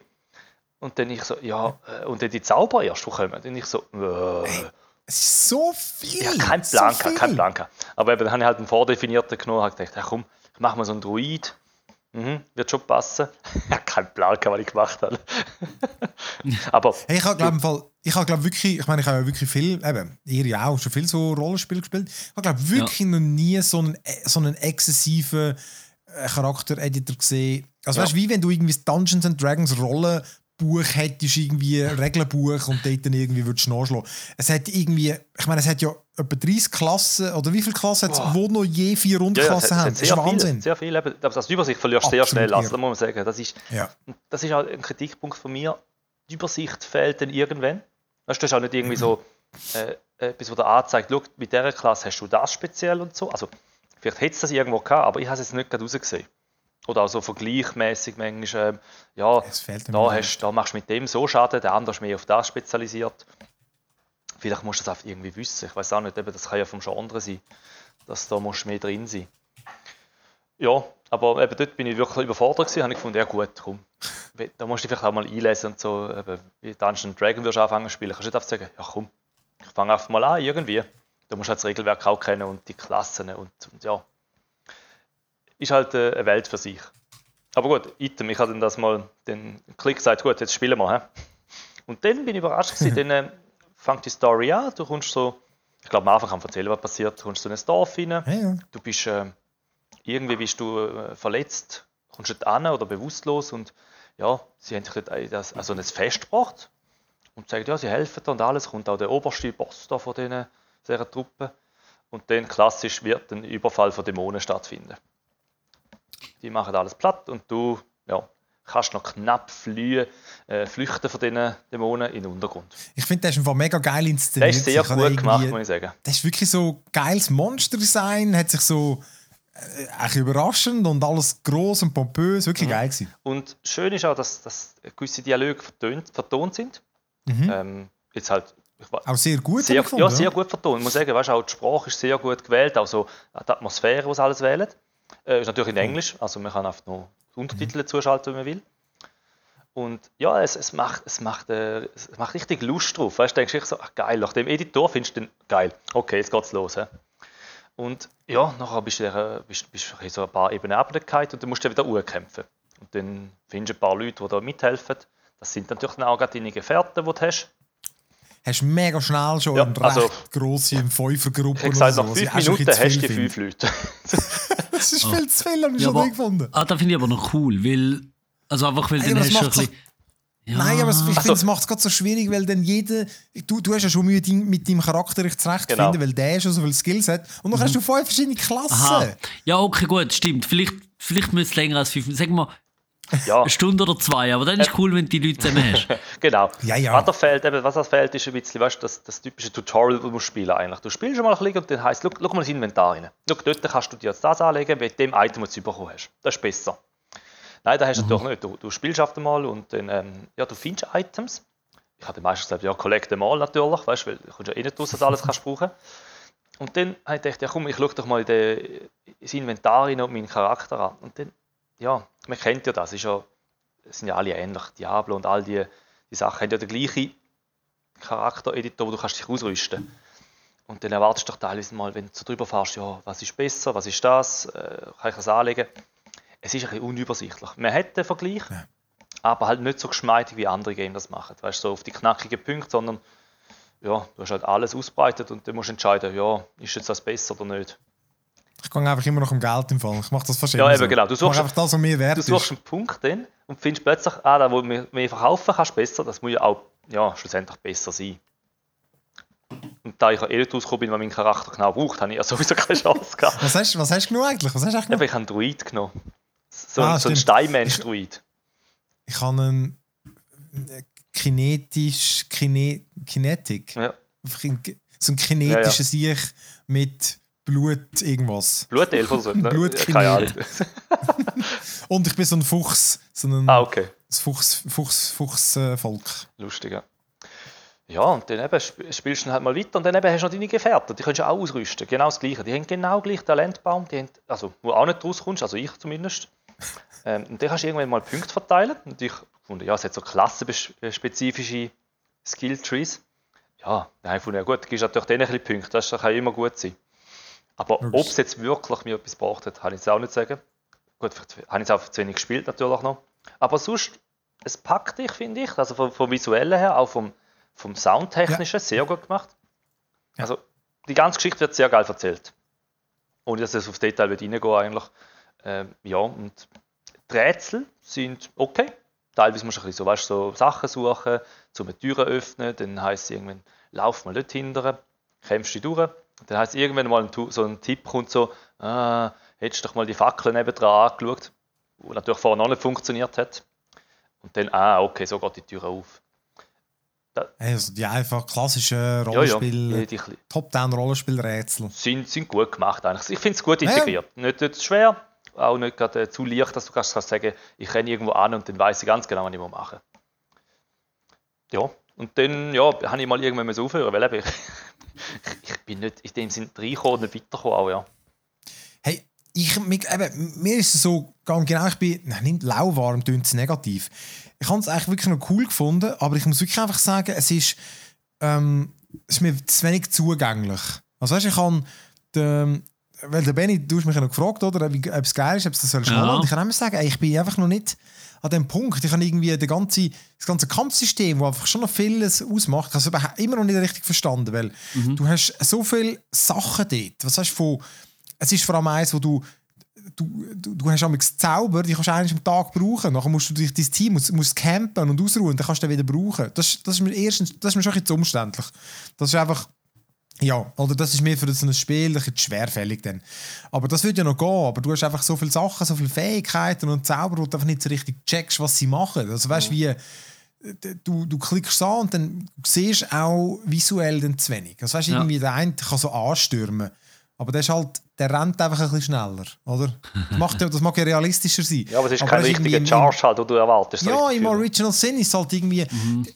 Speaker 3: Und dann ich so, ja, äh, und dann die Zauber erst, kommen. Dann ich so, äh,
Speaker 1: es ist so viel.
Speaker 3: keinen
Speaker 1: so
Speaker 3: Plan,
Speaker 1: viel.
Speaker 3: gehabt, keinen Plan. Aber eben, dann habe ich halt einen vordefinierten genommen und habe gedacht, ja, komm, ich mache mal so einen Druid. Mhm, wird schon passen. Ich habe keinen Plan, was ich gemacht habe. Aber
Speaker 1: Hey, ich habe glaube Fall, ich habe glaube wirklich, ich meine, ich habe ja wirklich viel, eben, ihr ja auch schon viel so Rollenspiele gespielt. Ich habe glaube wirklich noch nie so einen, so einen exzessiven äh, Charaktereditor gesehen. Also
Speaker 3: Ja.
Speaker 1: weißt du, wie wenn du irgendwie Dungeons and Dragons Rollen Buch hättest, irgendwie ein Regelbuch und dort dann irgendwie würdest du nachschlagen. Es hat irgendwie, ich meine, es hat ja etwa 30 Klassen, oder wie viele Klassen hat es, wo noch je vier Unterklassen
Speaker 3: ja, ja,
Speaker 1: haben?
Speaker 3: Das ist Wahnsinn. Viel, sehr viel. Also die Übersicht verlierst du sehr schnell. Also, das muss man sagen. Das ist,
Speaker 1: ja.
Speaker 3: das ist auch ein Kritikpunkt von mir. Die Übersicht fehlt dann irgendwann. Weißt, du hast auch nicht irgendwie so äh, etwas, wo der anzeigt, schau, mit dieser Klasse hast du das speziell und so. Also, vielleicht hätte es das irgendwo gehabt, aber ich habe es jetzt nicht gerade rausgesehen. Oder auch so vergleichmäßig manchmal, äh, ja, da, hast, da machst du mit dem so Schaden, der andere ist mehr auf das spezialisiert. Vielleicht musst du das einfach irgendwie wissen. Ich weiß auch nicht, eben, das kann ja vom Genre sein, dass da musst du mehr drin sein. Ja, aber eben dort bin ich wirklich überfordert gewesen, habe ich gefunden, ja gut, komm, da musst du vielleicht auch mal einlesen und so, eben, wie Dungeon Dragon wirst du anfangen zu spielen, kannst du nicht einfach sagen, ja komm, ich fange einfach mal an, irgendwie. Du musst halt das Regelwerk auch kennen und die Klassen und, und ja, ist halt äh, eine Welt für sich. Aber gut, Item, ich habe dann das mal den Klick gesagt, gut, jetzt spielen wir. He? Und dann bin ich überrascht gewesen, dann äh, fängt die Story an, du kommst so, ich glaube am Anfang kann ich erzählen, was passiert, du kommst so in ein Dorf rein,
Speaker 1: ja, ja.
Speaker 3: du bist, äh, irgendwie bist du äh, verletzt, kommst dort an oder bewusstlos und ja, sie haben dich dort das, also ein Fest gebracht und sagen, ja, sie helfen dir und alles, kommt auch der oberste Boss da von diesen, dieser Truppe und dann klassisch wird ein Überfall von Dämonen stattfinden die machen alles platt und du ja, kannst noch knapp fliehen, äh, flüchten von diesen Dämonen in den Untergrund.
Speaker 1: Ich finde, das ist einfach mega geil inszeniert.
Speaker 3: Das ist sehr gut gemacht, muss ich sagen.
Speaker 1: Das ist wirklich so geiles Monster-Design, hat sich so äh, überraschend und alles groß und pompös, wirklich mhm. geil gewesen.
Speaker 3: Und schön ist auch, dass, dass gewisse Dialoge vertont, vertont sind. Mhm. Ähm, jetzt halt
Speaker 1: auch sehr gut
Speaker 3: sehr, gefunden, Ja, sehr gut vertont. Ich muss sagen, weißt, auch die Sprache ist sehr gut gewählt, auch so die Atmosphäre, was alles wählt. Äh, ist natürlich in Englisch, also man kann einfach noch Untertitel mhm. zuschalten, wenn man will. Und ja, es, es, macht, es, macht, äh, es macht richtig Lust drauf. Weißt du, denkst du so, ach geil, nach dem Editor findest du den geil. Okay, jetzt geht's los. He? Und ja, nachher bist du, äh, bist, bist so ein paar Ebenen runtergefallen und dann musst du wieder kämpfen. Und dann findest du ein paar Leute, die da mithelfen. Das sind natürlich dann auch deine Gefährten, die du hast
Speaker 1: hast du mega schnell schon ja, eine also, recht grosse Fünfergruppe.
Speaker 3: Ich habe gesagt, nach fünf also, Minuten hast du die fünf Leute.
Speaker 1: das ist viel zu viel, habe ich ja, schon aber, gefunden.
Speaker 2: Ah, das finde ich aber noch cool, weil, also einfach, weil dann hast du ein bisschen...
Speaker 1: Ja. Nein, aber ich also, finde, es macht es gerade so schwierig, weil dann jeder, du, du hast ja schon Mühe, mit deinem Charakter zurechtzufinden, genau. weil der schon so viele Skills hat. Und dann mhm. hast du fünf verschiedene Klassen. Aha.
Speaker 2: Ja, okay, gut, stimmt. Vielleicht, vielleicht müsste es länger als fünf. Sag mal, ja. Eine Stunde oder zwei, aber dann ist es cool, wenn du die Leute zusammen hast.
Speaker 3: genau.
Speaker 1: Ja, ja.
Speaker 3: Was, da fehlt, eben, was da fehlt, ist ein bisschen weißt, das, das typische Tutorial, das du spielen eigentlich. Du spielst schon mal ein bisschen und dann heisst, schau, schau mal das Inventar rein. Schau, dort kannst du dir jetzt das anlegen, mit dem Item, das du bekommen hast. Das ist besser. Nein, das hast du mhm. natürlich nicht. Du, du spielst auf einmal und dann, ähm, ja, du findest Items. Ich hatte meistens gesagt, ja, collect them all natürlich, weißt, weil du kommst ja eh nicht raus, dass alles kannst brauchen. Und dann habe ich gedacht, ja komm, ich schaue doch mal in ins Inventar rein und meinen Charakter an. Und dann, ja, man kennt ja das, ist ja sind ja alle ähnlich. Diablo und all die, die Sachen haben ja den gleichen Charaktereditor, wo du kannst dich ausrüsten Und dann erwartest du doch teilweise mal, wenn du so drüber fährst, ja, was ist besser, was ist das, äh, kann ich das anlegen. Es ist ein bisschen unübersichtlich. Man hat den Vergleich, ja. aber halt nicht so geschmeidig, wie andere Games das machen. Weißt du, so auf die knackigen Punkte, sondern ja, du hast halt alles ausbreitet und dann musst du entscheiden, ja, ist jetzt das besser oder nicht.
Speaker 1: Ich gehe einfach immer noch um Geld im Fall. Ich mache das fast
Speaker 3: Ja, eben so. genau. Du suchst,
Speaker 1: einfach das, was mir wert
Speaker 3: du suchst einen Punkt dann und findest plötzlich, ah, da wo du mehr verkaufen kannst, besser. Das muss ja auch ja, schlussendlich besser sein. Und da ich ja eh nicht rausgekommen bin, was mein Charakter genau braucht, habe ich ja sowieso keine Chance gehabt.
Speaker 1: was, hast, was hast du genommen eigentlich? Was hast du
Speaker 3: genommen? ich habe einen Druid genommen. So, ah, so einen Steinmensch-Druid.
Speaker 1: Ich, ich habe einen kinetisch, Kine, Kinetic. Ja. So ein kinetisches ja, ja. Sieg mit Blut irgendwas.
Speaker 3: Blutelf oder so?
Speaker 1: Ne? Blut
Speaker 3: Keine Ahnung.
Speaker 1: Und ich bin so ein Fuchs. So ein
Speaker 3: ah, okay.
Speaker 1: Fuchs, Fuchs, Fuchsvolk.
Speaker 3: Äh, Lustig, ja. Ja, und dann eben spielst du halt mal weiter und dann eben hast du noch deine Gefährten, die kannst du auch ausrüsten, genau das Gleiche. Die haben genau gleich Talentbaum, die haben, also wo auch nicht rauskommst, also ich zumindest. ähm, und dann kannst du irgendwann mal Punkte verteilen. Und ich fand, ja, es hat so klassenspezifische Skill-Trees. Ja, dann habe ich gefunden, ja gut, du gibst natürlich denen ein bisschen Punkte, das kann immer gut sein. Aber ob es jetzt wirklich mir etwas gebracht hat, kann ich jetzt auch nicht sagen. Gut, habe ich es auch zu wenig gespielt natürlich noch. Aber sonst, es packt dich, finde ich. Also vom, vom, Visuellen her, auch vom, vom Soundtechnischen, ja. sehr gut gemacht. Ja. Also die ganze Geschichte wird sehr geil erzählt. Ohne dass es aufs Detail wird reingehen eigentlich. Ähm, ja, und die Rätsel sind okay. teilweise musst du ein bisschen so, weißt, so Sachen suchen, zum eine Tür öffnen, dann heisst es irgendwann, lauf mal dort hinterher, kämpfst dich durch. Dann heisst es irgendwann mal ein, so ein Tipp kommt so, ah, hättest du doch mal die Fackel nebendran angeschaut, die natürlich vorher noch nicht funktioniert hat. Und dann, ah, okay, so geht die Tür auf.
Speaker 1: Also die einfach klassischen Rollenspiel,
Speaker 3: ja, ja,
Speaker 1: Top-Down-Rollenspielrätsel.
Speaker 3: Sind, sind gut gemacht eigentlich. Ich finde es gut integriert. Ja. Nicht, nicht schwer, auch nicht gerade äh, zu leicht, dass du kannst, kannst sagen, ich renne irgendwo an und dann weiß ich ganz genau, was ich machen muss. Ja, und dann ja, habe ich mal irgendwann mal aufhören, weil ich, ich bin nicht in dem Sinne reingekommen und nicht weitergekommen. Auch, ja.
Speaker 1: Hey, ich, eben, mir ist es so genau, ich bin nicht lauwarm, tönt es negativ ich habe es eigentlich wirklich noch cool gefunden, aber ich muss wirklich einfach sagen, es ist, ähm, es ist mir zu wenig zugänglich. Also weißt, ich kann den, weil der Benny, du hast mich ja noch gefragt, oder, ob es geil ist, ob es das soll ja. Und ich kann immer sagen, ey, ich bin einfach noch nicht an dem Punkt. Ich habe irgendwie den ganze, das ganze Kampfsystem, das einfach schon noch vieles ausmacht, ich habe es immer noch nicht richtig verstanden, weil mhm. du hast so viele Sachen dort. Was heißt von, es ist vor allem eins, wo du du, du, du hast einmal Zauber, die kannst du eigentlich am Tag brauchen. Nachher musst du dich dein Team musst, musst campen und ausruhen, dann kannst du den wieder brauchen. Das, das ist mir erstens, das ist mir schon ein bisschen umständlich. Das ist einfach, ja, oder das ist mir für so ein Spiel ein bisschen schwerfällig dann. Aber das würde ja noch gehen, aber du hast einfach so viele Sachen, so viele Fähigkeiten und Zauber, wo du einfach nicht so richtig checkst, was sie machen. Also weißt du, wie du, du klickst an und dann siehst auch visuell dann zu wenig. Also weißt, ja. irgendwie der eine kann so anstürmen. Aber der, ist halt, der rennt einfach ein bisschen schneller, oder? Das, macht, das mag ja realistischer sein.
Speaker 3: Ja, aber es ist aber kein richtiger Charge, halt, den du erwartest.
Speaker 1: Ja, im Original Sinn ist es halt irgendwie... Mhm.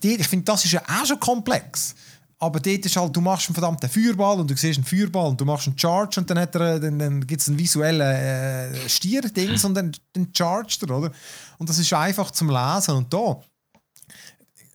Speaker 1: Ich finde, das ist ja auch schon komplex. Aber dort ist halt, du machst einen verdammten Feuerball und du siehst einen Feuerball und du machst einen Charge und dann, er, dann, dann gibt es einen visuellen äh, Stierdings und dann, dann chargt er, oder? Und das ist einfach zum Lesen. Und da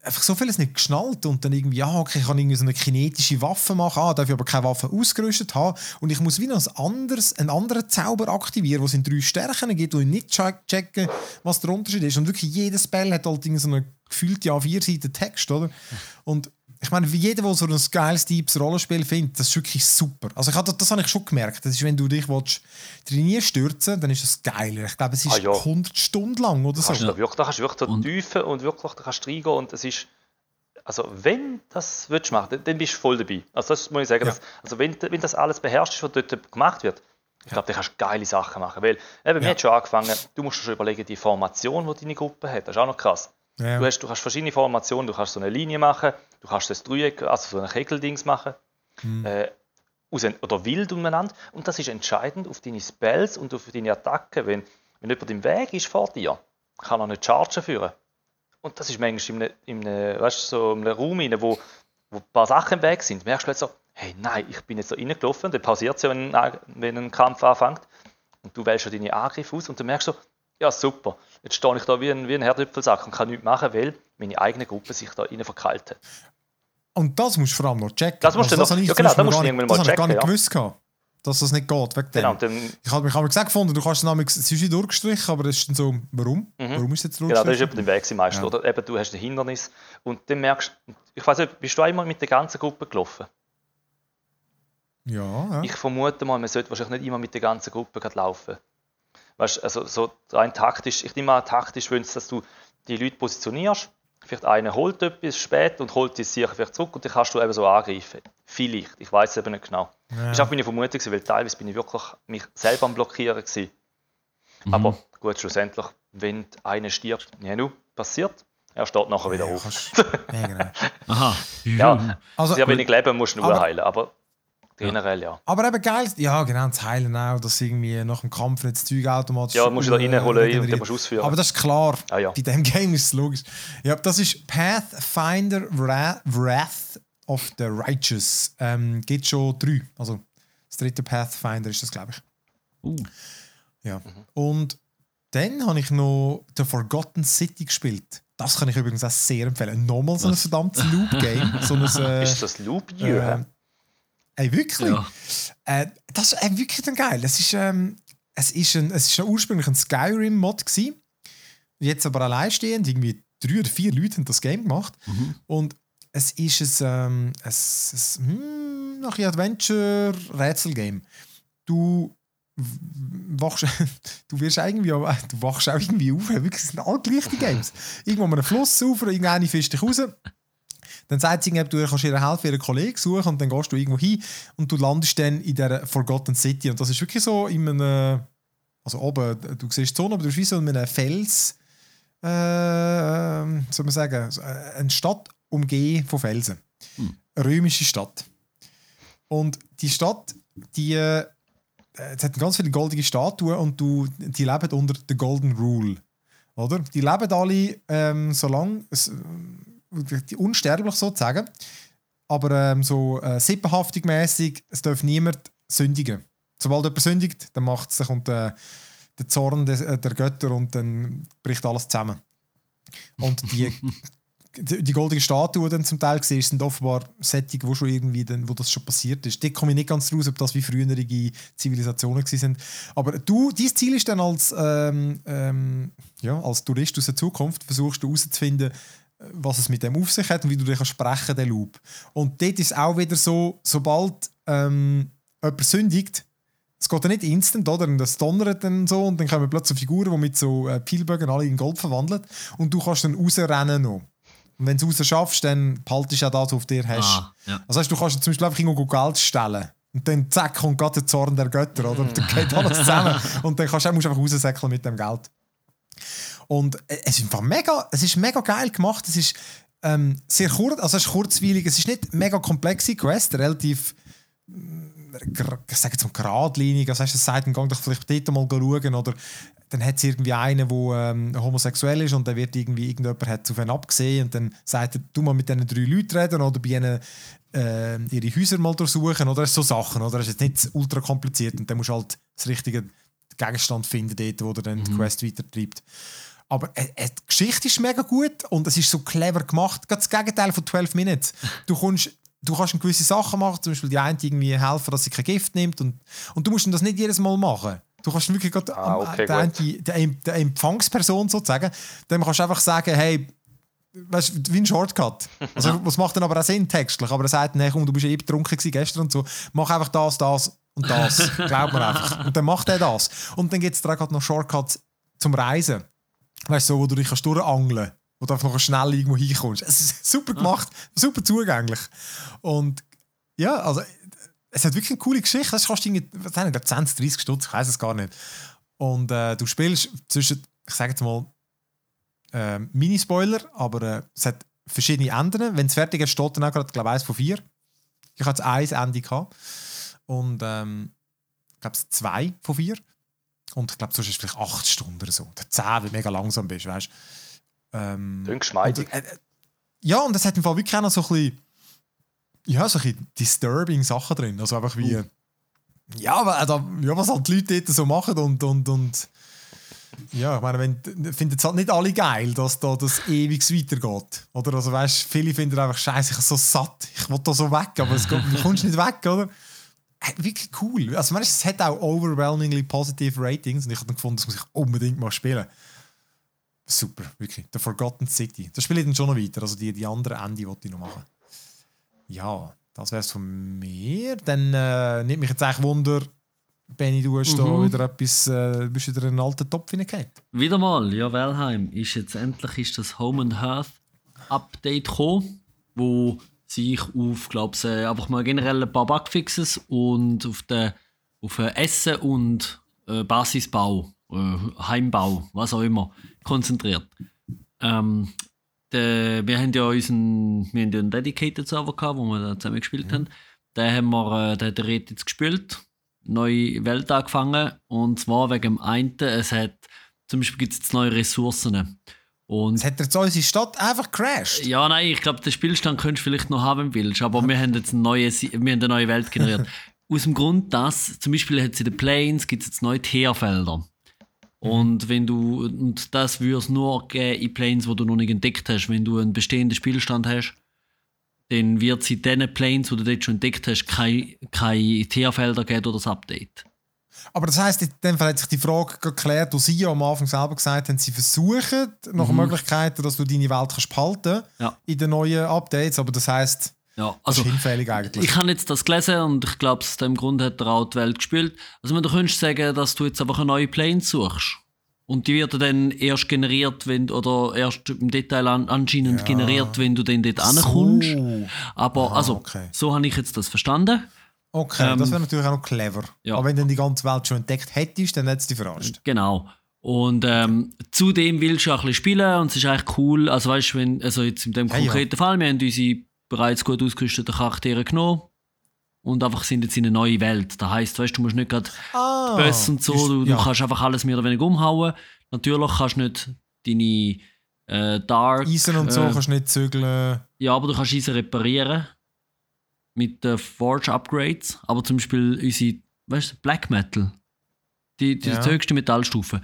Speaker 1: einfach so vieles nicht geschnallt und dann irgendwie, ja, okay, ich kann irgendwie so eine kinetische Waffe machen, ah, darf ich aber keine Waffe ausgerüstet haben und ich muss wieder ein anderes, einen anderen Zauber aktivieren, wo es in drei Stärken gibt, wo ich nicht checken, was der Unterschied ist und wirklich jedes Spell hat halt so eine gefühlte A4 Seiten Text, oder? Und ich meine, wie jeder, der so ein geiles, deepes Rollenspiel findet, das ist wirklich super. Also ich hab, das habe ich schon gemerkt. Das ist, wenn du dich willst, trainieren stürzen, dann ist das geiler. Ich glaube, es ist ah, ja. 100 Stunden lang oder so.
Speaker 3: Da, da, wirklich, da kannst du wirklich so tiefen und wirklich da kannst du reingehen und es ist also wenn das willst machen, dann bist du voll dabei. Also das muss ich sagen. Ja. Dass, also wenn, wenn das alles beherrscht ist, was dort gemacht wird, ich glaube, dann kannst du geile Sachen machen. Weil eben, ja. wir schon angefangen, du musst dir schon überlegen, die Formation, die deine Gruppe hat, das ist auch noch krass. Ja. Du, hast, du hast verschiedene Formationen, du kannst so eine Linie machen, du kannst das Dreieck, also so ein Kegeldings machen. Mhm. Äh, oder wild umeinander. Und das ist entscheidend auf deine Spells und auf deine Attacken. Wenn, wenn jemand im Weg ist vor dir, kann er nicht Chargen führen. Und das ist manchmal in einem, in einem, weißt, so in einem Raum, rein, wo, wo ein paar Sachen im Weg sind. Merkst du plötzlich so, hey, nein, ich bin jetzt so reingelaufen. Dann pausiert es ja, wenn, wenn ein Kampf anfängt. Und du wählst schon deine Angriffe aus und dann merkst du, ja super, jetzt stehe ich da wie ein, wie ein Herdöpfelsack und kann nichts machen, weil meine eigene Gruppe sich da rein verkeilt hat.
Speaker 1: Und das musst du vor allem noch checken.
Speaker 3: Das musst also, du noch, ja genau, das musst du irgendwann mal checken.
Speaker 1: Das habe ich gar nicht
Speaker 3: ja.
Speaker 1: gewusst, dass das nicht geht. Wegen
Speaker 3: genau, dem.
Speaker 1: ich habe mich aber gesagt gefunden, du kannst nämlich, es ist durchgestrichen, aber es ist dann so, warum? Mhm. Warum ist es jetzt
Speaker 3: durchgestrichen? Genau, das ist eben der Weg meistens, ja. oder? Eben, du hast ein Hindernis und dann merkst ich weiß nicht, bist du einmal mit der ganzen Gruppe gelaufen?
Speaker 1: Ja, ja.
Speaker 3: Ich vermute mal, man sollte wahrscheinlich nicht immer mit der ganzen Gruppe laufen. Weißt, also so rein taktisch, ich nehme mal taktisch, wenn dass du die Leute positionierst, vielleicht einer holt etwas spät und holt die sicher vielleicht zurück und dann kannst du eben so angreifen. Vielleicht, ich weiß es eben nicht genau. Ja. Das ist auch meine Vermutung, weil teilweise bin ich wirklich mich selber am Blockieren gewesen. Mhm. Aber gut, schlussendlich, wenn einer stirbt, ja, nu, passiert, er steht nachher wieder ja, auf. ja, genau. Aha. Ja, also, sehr wenig Leben musst du nur aber, heilen, aber Generell, ja.
Speaker 1: Aber eben geil, ja genau, das Heilen auch, dass irgendwie nach dem Kampf nicht das Zeug automatisch...
Speaker 3: Ja, musst du da reinholen äh, und dann musst du ausführen.
Speaker 1: Aber das ist klar,
Speaker 3: ah, ja.
Speaker 1: bei diesem Game ist es logisch. Ja, das ist Pathfinder Wrath of the Righteous. Ähm, geht schon drei, also das dritte Pathfinder ist das, glaube ich.
Speaker 2: Uh.
Speaker 1: Ja, mhm. und dann habe ich noch The Forgotten City gespielt. Das kann ich übrigens auch sehr empfehlen. Nochmal so ein verdammtes Loop-Game. So äh,
Speaker 3: ist das Loop-Year?
Speaker 1: Äh, Ey, wirklich? Ja. Äh, das ist äh, wirklich dann geil. Es ist, ähm, es ist, ein, es ist ursprünglich ein Skyrim-Mod Jetzt aber alleinstehend, irgendwie drei oder vier Leute haben das Game gemacht. Mhm. Und es ist ein, ähm, ein, ein, hm, ein Adventure-Rätsel-Game. Du wachst, du wirst irgendwie, auch- du wachst auch irgendwie auf, wirklich, sind alle gleich die Games. Irgendwo an einem Fluss rauf, irgendeine fischt dich raus, dann sagt sie, du kannst ihr helfen, ihren Kollegen suchen und dann gehst du irgendwo hin und du landest dann in dieser Forgotten City und das ist wirklich so in einem, also oben, du siehst die Sonne, aber du bist wie so in einem Fels, äh, ähm, soll man sagen, äh, eine Stadt umgeben von Felsen. Eine römische Stadt. Und die Stadt, die äh, es hat ganz viele goldige Statuen und du, die leben unter der Golden Rule. Oder? Die leben alle ähm, so lang, es, äh, unsterblich sozusagen, aber ähm, so äh, sippenhaftig mäßig, es darf niemand sündigen. Sobald jemand sündigt, dann macht sich und äh, der Zorn des, äh, der Götter und dann bricht alles zusammen. Und die, die, die goldenen Statuen, die dann zum Teil siehst, sind offenbar Sättige, wo, schon irgendwie dann, wo das schon passiert ist. Dort komme ich nicht ganz raus, ob das wie frühere Zivilisationen waren. Aber du, dein Ziel ist dann als, ähm, ähm, ja, als Tourist aus der Zukunft, versuchst du herauszufinden, was es mit dem auf sich hat und wie du dich kannst sprechen den Loop. Und dort ist es auch wieder so, sobald ähm, jemand sündigt, es geht dann nicht instant, oder? Und das donnert dann so und dann kommen plötzlich Figuren, die mit so äh, Pillbögen alle in Gold verwandeln und du kannst dann rausrennen noch. Und wenn du es raus schaffst, dann behaltest du auch das, was du auf dir hast.
Speaker 2: Ah, ja.
Speaker 1: Das heißt, du kannst zum Beispiel einfach irgendwo Geld stellen. Und dann zack, kommt gerade der Zorn der Götter, oder? Und dann geht alles zusammen. Und dann kannst du, musst du einfach raussäckeln mit dem Geld. Und äh, es ist einfach mega, es ist mega geil gemacht. Es ist ähm, sehr kurz, also es ist kurzweilig. Es ist nicht mega komplexe Quest, relativ gra- ich sage jetzt mal geradlinig, also hast du sagt, dann geh doch vielleicht dort mal schauen oder dann hat es irgendwie einen, der ähm, homosexuell ist und dann wird irgendwie irgendjemand hat auf ihn abgesehen und dann sagt er, du mal mit diesen drei Leuten reden oder bei ihnen äh, ihre Häuser mal durchsuchen oder so Sachen, oder? Das ist jetzt nicht ultra kompliziert und dann musst du halt das richtige Gegenstand finden dort, wo der dann die Quest weitertreibt. Aber äh, äh, die Geschichte ist mega gut und es ist so clever gemacht. Ganz das Gegenteil von 12 Minutes. Du, kommst, du kannst gewisse Sachen machen, zum Beispiel die eine irgendwie helfen, dass sie kein Gift nimmt und, und du musst das nicht jedes Mal machen. Du kannst wirklich gerade
Speaker 3: Ah, okay,
Speaker 1: der, der, der Empfangsperson sozusagen, dem kannst du einfach sagen, hey, weißt, du, wie ein Shortcut. Also, was macht dann aber auch Sinn textlich. Aber er sagt, nee, komm, du bist eben betrunken gestern und so, mach einfach das, das und das. Glaub mir einfach. Und dann macht er das. Und dann gibt es da gerade noch Shortcuts zum Reisen. Weißt du, so, wo du dich durchangeln kannst. Wo du einfach noch schnell irgendwo hinkommst. Es ist super gemacht, super zugänglich. Und ja, also es hat wirklich eine coole Geschichte. Das kostet irgendwie, was haben wir, 20, 30 Stutz, ich weiß es gar nicht. Und äh, du spielst zwischen, ich sage jetzt mal, äh, Mini-Spoiler, aber äh, es hat verschiedene Enden. Wenn es fertig ist, steht dann auch gerade, glaube ich, eins von vier. Ich hatte eins Ende gehabt. Und ähm, ich glaube, es zwei von vier. Und ich glaube, sonst ist es vielleicht acht Stunden oder so. Oder zehn, weil du mega langsam bist, weißt du. Ähm,
Speaker 3: Klingt geschmeidig.
Speaker 1: und, äh, äh, ja, und das hat im Fall wirklich auch noch so ein bisschen, ja, so ein bisschen disturbing Sachen drin. Also einfach wie, ja, aber, äh, da, ja, was halt die Leute dort so machen und, und, und ja, ich meine, wenn, finden es halt nicht alle geil, dass da das ewig weitergeht. Oder? Also weißt, viele finden einfach scheiße, ich bin so satt, ich will da so weg, aber es geht, du kommst nicht weg, oder? Äh, Wirklich cool. Also, weißt, es hat auch overwhelmingly positive Ratings und ich habe dann gefunden, das muss ich unbedingt mal spielen. Super, wirklich. The Forgotten City. Das spiele ich dann schon noch weiter. Also die, die anderen Ende wollte ich noch machen. Ja, das wäre es von mir. Dann äh, nimmt mich jetzt eigentlich Wunder, Benny, du hast da
Speaker 2: Mhm.
Speaker 1: wieder etwas, äh, bist wieder in einen alten Topf hineingehauen.
Speaker 2: Wieder mal, ja, Valheim ist jetzt endlich ist das Home and Hearth Update gekommen, wo sich auf, glaube ich, äh, einfach mal generell ein paar Bugfixes und auf den auf Essen und äh, Basisbau, äh, Heimbau, was auch immer, konzentriert. Ähm, der, wir haben ja unseren, wir haben ja einen Dedicated Server gehabt, wo wir da zusammen gespielt haben. Den haben wir, äh, den hat der Red jetzt gespielt, neue Welt angefangen und zwar wegen dem einen, es hat zum Beispiel gibt es jetzt neue Ressourcen. Und
Speaker 1: Es hat jetzt unsere Stadt einfach crashed.
Speaker 2: ja, nein, ich glaube, den Spielstand könntest du vielleicht noch haben, wenn du willst, aber wir haben jetzt eine neue, wir haben eine neue Welt generiert. Aus dem Grund, dass zum Beispiel hat es in den Plains gibt's jetzt neue Teerfelder. Und wenn du, und das würde es nur geben in Plains, wo du noch nicht entdeckt hast. Wenn du einen bestehenden Spielstand hast, dann wird es in diesen Plains, wo du dort schon entdeckt hast, keine, keine Teerfelder geben oder das Update.
Speaker 1: Aber das heisst, in dem Fall hat sich die Frage geklärt, wo Sie ja am Anfang selber gesagt haben, Sie versuchen nach Möglichkeiten, dass du deine Welt kannst behalten
Speaker 2: Ja.
Speaker 1: in den neuen Updates. Aber das heisst,
Speaker 2: Ja,
Speaker 1: Das
Speaker 2: also
Speaker 1: ist hinfällig eigentlich.
Speaker 2: ich habe jetzt das gelesen und ich glaube, aus dem Grund hat er auch die Welt gespielt. Also wenn du könntest sagen, dass du jetzt einfach eine neue Plane suchst und die wird dann erst generiert, wenn oder erst im Detail an, anscheinend generiert, wenn du dann dort ankommst.
Speaker 1: So.
Speaker 2: Aber
Speaker 1: Ah,
Speaker 2: also,
Speaker 1: okay.
Speaker 2: so habe ich jetzt das verstanden.
Speaker 1: Okay, das wäre natürlich auch noch clever.
Speaker 2: Ähm, ja.
Speaker 1: Aber wenn du dann die ganze Welt schon entdeckt hättest, dann hättest du dich verarscht.
Speaker 2: Genau. Und ähm, zudem willst du auch ein bisschen spielen und es ist eigentlich cool. Also weißt du, wenn, also jetzt in dem
Speaker 1: Ja, ja.
Speaker 2: konkreten Fall, wir haben unsere bereits gut ausgerüsteten Charaktere genommen und einfach sind jetzt in eine neue Welt. Das heisst, weißt du, du musst nicht gerade
Speaker 1: Ah,
Speaker 2: Böss und so,
Speaker 1: ist-
Speaker 2: du, du kannst einfach alles mehr oder weniger umhauen. Natürlich kannst du nicht deine äh, Dark.
Speaker 1: Eisen und so
Speaker 2: äh,
Speaker 1: kannst du nicht zügeln.
Speaker 2: Ja, aber du kannst Eisen reparieren. Mit den Forge Upgrades. Aber zum Beispiel unsere, weißt du, Black Metal. Die, die,
Speaker 1: Ja.
Speaker 2: die höchste Metallstufe.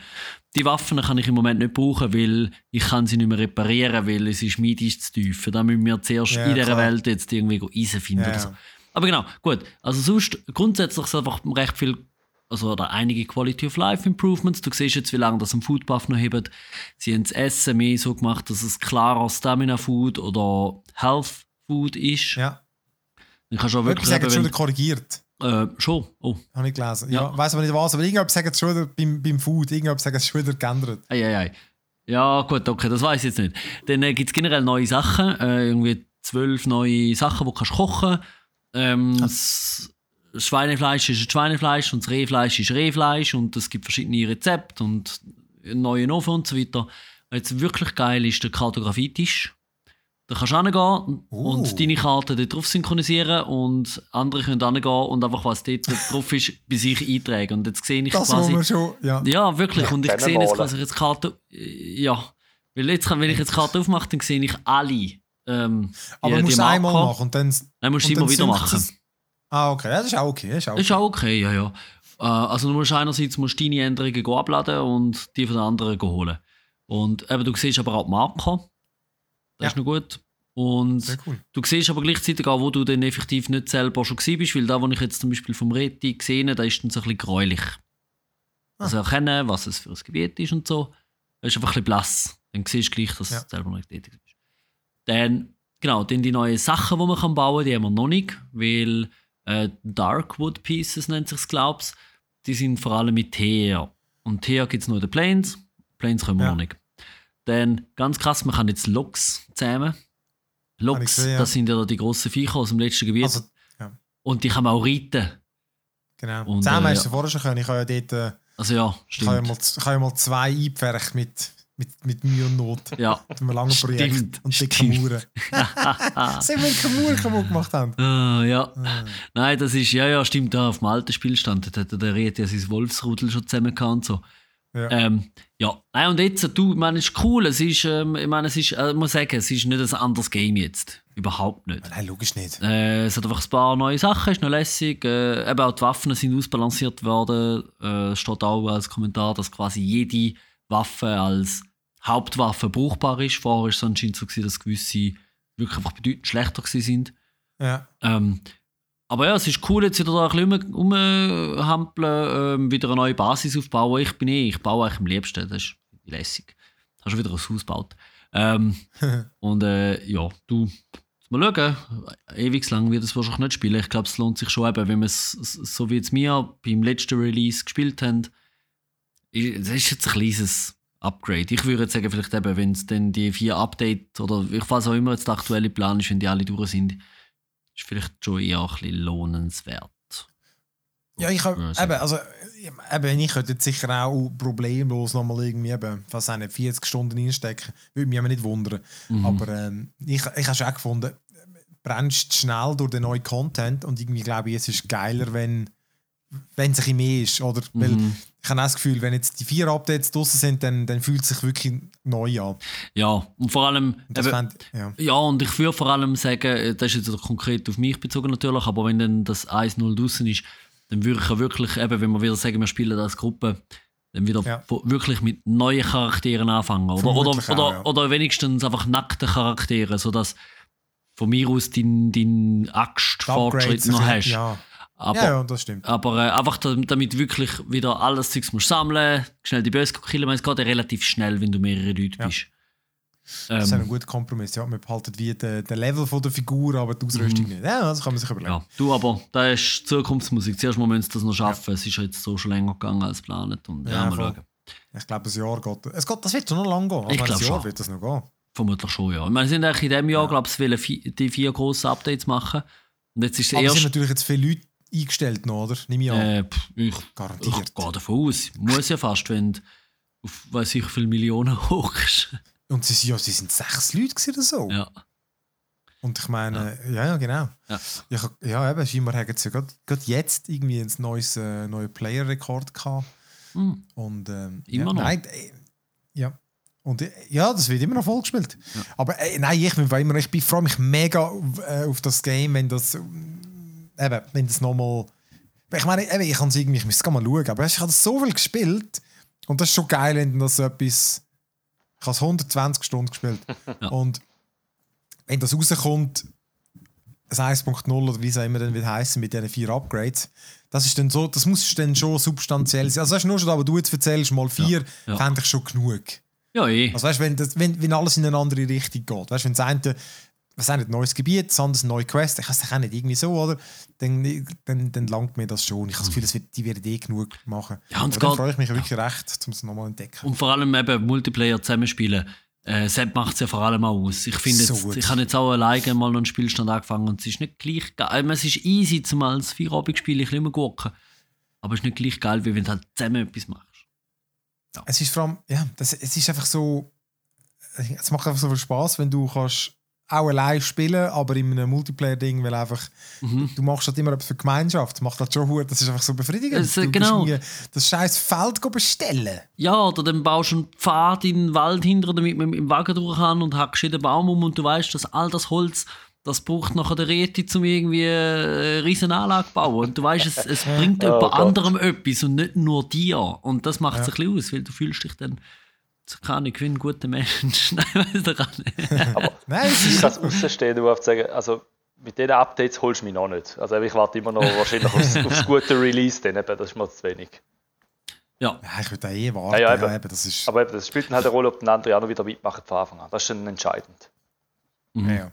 Speaker 2: Die Waffen kann ich im Moment nicht brauchen, weil ich kann sie nicht mehr reparieren, weil es ist medisch zu tief. Da müssen wir zuerst
Speaker 1: Ja,
Speaker 2: in dieser
Speaker 1: klar.
Speaker 2: Welt jetzt irgendwie Eisen finden
Speaker 1: Ja,
Speaker 2: oder so. Aber genau, gut. Also sonst grundsätzlich ist einfach recht viel, also oder einige Quality of Life Improvements. Du siehst jetzt, wie lange das am Food Buff noch hebt. Sie haben das Essen mehr so gemacht, dass es klarer Stamina Food oder Health Food ist.
Speaker 1: Ja.
Speaker 2: Kannst du auch
Speaker 1: Wirklich sagen schon
Speaker 2: wenn,
Speaker 1: korrigiert.
Speaker 2: äh, schon. Oh,
Speaker 1: Habe ich gelesen. Ja.
Speaker 2: Ja.
Speaker 1: weiß aber nicht was, aber irgendjemand sagt es schon beim, beim Food, irgendjemand sagt es schon wieder geändert.
Speaker 2: ei, ei, ei. Ja, gut, okay, das weiß ich jetzt nicht. Dann äh, gibt es generell neue Sachen, äh, irgendwie zwölf neue Sachen, die du kannst kochen ähm, das Schweinefleisch ist ein Schweinefleisch und das Rehfleisch ist Rehfleisch und es gibt verschiedene Rezepte und neuen Ofen und so weiter. Jetzt wirklich geil ist der Kartografietisch. Da kannst du hingehen und deine Karten dort drauf synchronisieren und andere können hingehen und einfach, was dort drauf ist, bei sich eintragen. Und jetzt sehe ich
Speaker 1: Das,
Speaker 2: quasi...
Speaker 1: schon. Ja.
Speaker 2: Ja, wirklich. Und ich sehe jetzt quasi jetzt Karte. Ja. Weil jetzt, wenn ich jetzt die Karte aufmache, dann sehe ich alle. Ähm,
Speaker 1: aber
Speaker 2: die-
Speaker 1: du musst es einmal machen und dann.
Speaker 2: Dann musst du immer wieder machen.
Speaker 1: es- Ah, okay. Ja, das ist auch okay. Das ist auch okay.
Speaker 2: Ist auch okay, ja, ja. Äh, also du musst einerseits musst deine Änderungen abladen und die von den anderen holen. Und eben, du siehst aber auch die Marker. Das
Speaker 1: Ja.
Speaker 2: ist noch gut. Und
Speaker 1: cool.
Speaker 2: du siehst aber gleichzeitig auch, wo du dann effektiv nicht selber schon bist, weil da, wo ich jetzt zum Beispiel vom Reti gesehen habe, da ist dann so ein bisschen gräulich.
Speaker 1: Ah.
Speaker 2: Also erkennen, was es für ein Gebiet ist und so. Das ist einfach ein bisschen blass. Dann siehst du gleich, dass
Speaker 1: Ja.
Speaker 2: du selber noch nicht tätig bist. Dann, genau, dann die neuen Sachen, die man kann bauen kann, die haben wir noch nicht, weil äh, Darkwood Pieces nennt sich glaube ich. Die sind vor allem mit Teer. Und Teer gibt es nur in den Planes. Planes können wir
Speaker 1: Ja.
Speaker 2: noch nicht. Dann, ganz krass, man kann jetzt Loks zähmen. Loks,
Speaker 1: gesehen, ja.
Speaker 2: das sind ja die grossen Viecher aus dem letzten Gebiet.
Speaker 1: Also, ja,
Speaker 2: und die kann man auch reiten.
Speaker 1: genau.
Speaker 2: Und,
Speaker 1: Zusammen
Speaker 2: äh,
Speaker 1: hast du vorher schon können. Ich habe ja dort. Äh,
Speaker 2: Also ja,
Speaker 1: ich habe ja
Speaker 2: stimmt.
Speaker 1: mal, ich habe ja mal zwei eingepfercht mit, mit, mit Mühe und Not.
Speaker 2: Ja,
Speaker 1: Mit einem langen Projekt.
Speaker 2: Stimmt,
Speaker 1: und dicken
Speaker 2: stimmt.
Speaker 1: Mauern. Sehen wir, welche Mauern kaputt gemacht haben.
Speaker 2: Ah, ja.
Speaker 1: Ah.
Speaker 2: Nein, das ist, ja, ja, stimmt, da auf dem alten Spielstand, hat der Riet ja sein Wolfsrudel schon zusammen und so.
Speaker 1: Ja.
Speaker 2: Ähm, ja, Nein, und jetzt, du, ich meine, es ist cool, es ist, ähm, ich meine, es ist, äh, ich muss sagen, es ist nicht ein anderes Game jetzt. Überhaupt nicht.
Speaker 1: Nein, logisch nicht.
Speaker 2: Äh, es hat einfach ein paar neue Sachen, ist noch lässig. Äh, eben auch die Waffen sind ausbalanciert worden. Äh, es steht auch als Kommentar, dass quasi jede Waffe als Hauptwaffe brauchbar ist. Vorher war es anscheinend so, gewesen, dass gewisse wirklich einfach bedeutend schlechter sind.
Speaker 1: Ja.
Speaker 2: Ähm, aber ja, es ist cool, jetzt wieder da ein bisschen rum- rumhampeln, ähm, wieder eine neue Basis aufbauen. Ich bin eh, ich baue eigentlich am liebsten, das ist lässig. Hast schon wieder ein Haus gebaut. Ähm, und äh, ja, du, mal schauen, ewig lang wird es wahrscheinlich nicht spielen. Ich glaube, es lohnt sich schon eben, wenn wir es, so wie jetzt wir beim letzten Release gespielt haben, das ist jetzt ein kleines Upgrade. Ich würde jetzt sagen, vielleicht eben, wenn es dann die vier Update oder ich weiß auch immer jetzt der aktuelle Plan ist, wenn die alle durch sind, ist vielleicht schon eher ein bisschen lohnenswert.
Speaker 1: Ja, ich habe,
Speaker 2: Ja, so.
Speaker 1: eben, also, eben, ich könnte jetzt sicher auch problemlos nochmal irgendwie eben, auch nicht, 40 Stunden reinstecken. Würde mich aber nicht wundern.
Speaker 2: Mhm.
Speaker 1: Aber ähm, ich, ich habe schon auch gefunden, brennst schnell durch den neuen Content und irgendwie glaube ich, es ist geiler, wenn wenn es ein mehr ist. Oder? Weil
Speaker 2: Mhm.
Speaker 1: ich habe auch das Gefühl, wenn jetzt die vier Updates draußen sind, dann, dann fühlt es sich wirklich neu an.
Speaker 2: Ja, und vor allem,
Speaker 1: das
Speaker 2: eben,
Speaker 1: fänd, ja.
Speaker 2: ja, und ich würde vor allem sagen, äh, das ist jetzt konkret auf mich bezogen natürlich, aber wenn dann das 1-0 draußen ist, dann würde ich ja wirklich, eben, wenn wir wieder sagen, wir spielen als Gruppe, dann wieder
Speaker 1: Ja.
Speaker 2: wirklich mit neuen Charakteren anfangen. Oder, oder,
Speaker 1: Vermutlich
Speaker 2: oder,
Speaker 1: auch, ja.
Speaker 2: oder wenigstens einfach nackte Charaktere, sodass von mir aus dein, dein Axt-Fortschritt noch hast.
Speaker 1: Ja.
Speaker 2: Aber,
Speaker 1: ja, ja, das stimmt.
Speaker 2: aber äh, einfach damit, wirklich wieder alles Zeugs musst sammeln, schnell die Böse killen, es geht ja relativ schnell, wenn du mehrere Leute
Speaker 1: Ja.
Speaker 2: bist.
Speaker 1: Das ist
Speaker 2: Ähm,
Speaker 1: ein guter Kompromiss. Ja, man behaltet wie den, den Level von der Figur, aber die Ausrüstung nicht. Ja, das kann man sich überlegen.
Speaker 2: ja. Du aber, da ist Zukunftsmusik. Zuerst mal müssen sie das noch schaffen. Es ist ja jetzt so schon länger gegangen als geplant. Und ja,
Speaker 1: Ja,
Speaker 2: mal
Speaker 1: voll.
Speaker 2: schauen.
Speaker 1: Ich glaube, ein Jahr geht. Es geht das wird schon noch lang gehen.
Speaker 2: Ich glaub
Speaker 1: ein Jahr
Speaker 2: schon.
Speaker 1: wird das noch gehen.
Speaker 2: Vermutlich schon, ja. Ich meine, sie sind eigentlich in diesem Jahr, glaube ich, die vier grossen Updates machen. Und jetzt ist es
Speaker 1: Aber es sind
Speaker 2: erst.
Speaker 1: natürlich jetzt viele Leute eingestellt noch, oder? Nimm ich an.
Speaker 2: Äh, pff, ich,
Speaker 1: Garantiert.
Speaker 2: ich gehe davon aus. Muss ja fast, wenn du auf weiß ich wie viele Millionen hochst.
Speaker 1: Und sie, sind ja, sie sind sechs Leute oder so.
Speaker 2: ja.
Speaker 1: Und ich meine, ja, ja, genau.
Speaker 2: Ja.
Speaker 1: Ich, ja, eben, scheinbar haben sie ja gerade jetzt irgendwie ein neues äh, neuen Player-Rekord gehabt.
Speaker 2: Hm.
Speaker 1: Und, ähm,
Speaker 2: Immer
Speaker 1: ja,
Speaker 2: noch.
Speaker 1: Nein, äh, ja. Und äh, ja, das wird immer noch voll gespielt. Aber äh, nein, ich bin immer, ich bin- freue mich mega auf, äh, auf das Game, wenn das eben, wenn das nochmal. Ich meine, eben, ich kann es irgendwie, ich müsste es mal schauen, aber ich habe das so viel gespielt und das ist schon geil, wenn das so etwas. Ich habe es 120 Stunden gespielt.
Speaker 2: Ja.
Speaker 1: Und wenn das rauskommt, ein 1.0 oder wie es auch immer dann wird heißen mit diesen vier Upgrades, das ist dann so, das muss dann schon substanziell sein. Also weißt du, nur schon, aber du jetzt erzählst mal vier,
Speaker 2: Ja.
Speaker 1: fände ich schon genug.
Speaker 2: Ja, eh.
Speaker 1: Also weißt du, wenn, das- wenn, wenn alles in eine andere Richtung geht, weißt du, wenn das eine was ein neues Gebiet, eine neue Quest, ich weiß es auch nicht irgendwie so, oder? Dann, dann, dann langt mir das schon. Ich habe das Gefühl, das wird, die werden eh genug machen.
Speaker 2: Ja, und
Speaker 1: dann freue ich mich wirklich recht, um es nochmal zu entdecken.
Speaker 2: Und vor allem eben Multiplayer zusammenspielen. Äh, Sepp macht es ja vor allem auch aus. Ich finde
Speaker 1: So
Speaker 2: ich habe jetzt auch alleine mal noch einen Spielstand angefangen und es ist nicht gleich geil. Meine, Es ist easy, zum als Feierabendspiel ich immer gucken. Aber es ist nicht gleich geil, wie wenn du halt zusammen etwas machst.
Speaker 1: Es ist vor allem, ja, das, es ist einfach so, es macht einfach so viel Spaß, wenn du kannst auch allein spielen, aber in einem Multiplayer-Ding, weil einfach,
Speaker 2: Mhm.
Speaker 1: du machst halt immer etwas für die Gemeinschaft, das macht halt schon gut, das ist einfach so befriedigend.
Speaker 2: Es, äh, genau.
Speaker 1: das scheiß Feld bestellen.
Speaker 2: Ja, oder dann baust du einen Pfad in den Wald hinter, damit man mit dem Wagen durch kann und hackst in den Baum um und du weißt, dass all das Holz, das braucht nachher der Reti, um irgendwie eine riesen Anlage zu bauen. Und du weißt, es, es bringt
Speaker 3: Oh
Speaker 2: jemand
Speaker 3: Gott.
Speaker 2: anderem etwas und nicht nur dir. Und das macht es ein bisschen aus, weil du fühlst dich dann, keine Ahnung, wie ein guter Mensch. Nein, weiß doch auch nicht.
Speaker 1: Nein, es
Speaker 3: Ich
Speaker 1: ist
Speaker 3: als Außenstehender überhaupt sagen, also mit diesen Updates holst du mich noch nicht. Also ich warte immer noch wahrscheinlich aufs, aufs gute Release, dann eben, das ist mir zu wenig.
Speaker 2: Ja,
Speaker 1: Ja, ich würde da eh warten.
Speaker 3: Ja, ja,
Speaker 1: Ja,
Speaker 3: eben.
Speaker 1: eben, das ist,
Speaker 3: Aber eben, das spielt dann halt eine Rolle, ob der andere auch noch wieder mitmacht von Anfang an. Das ist dann entscheidend.
Speaker 2: Mhm.
Speaker 1: ja, ja.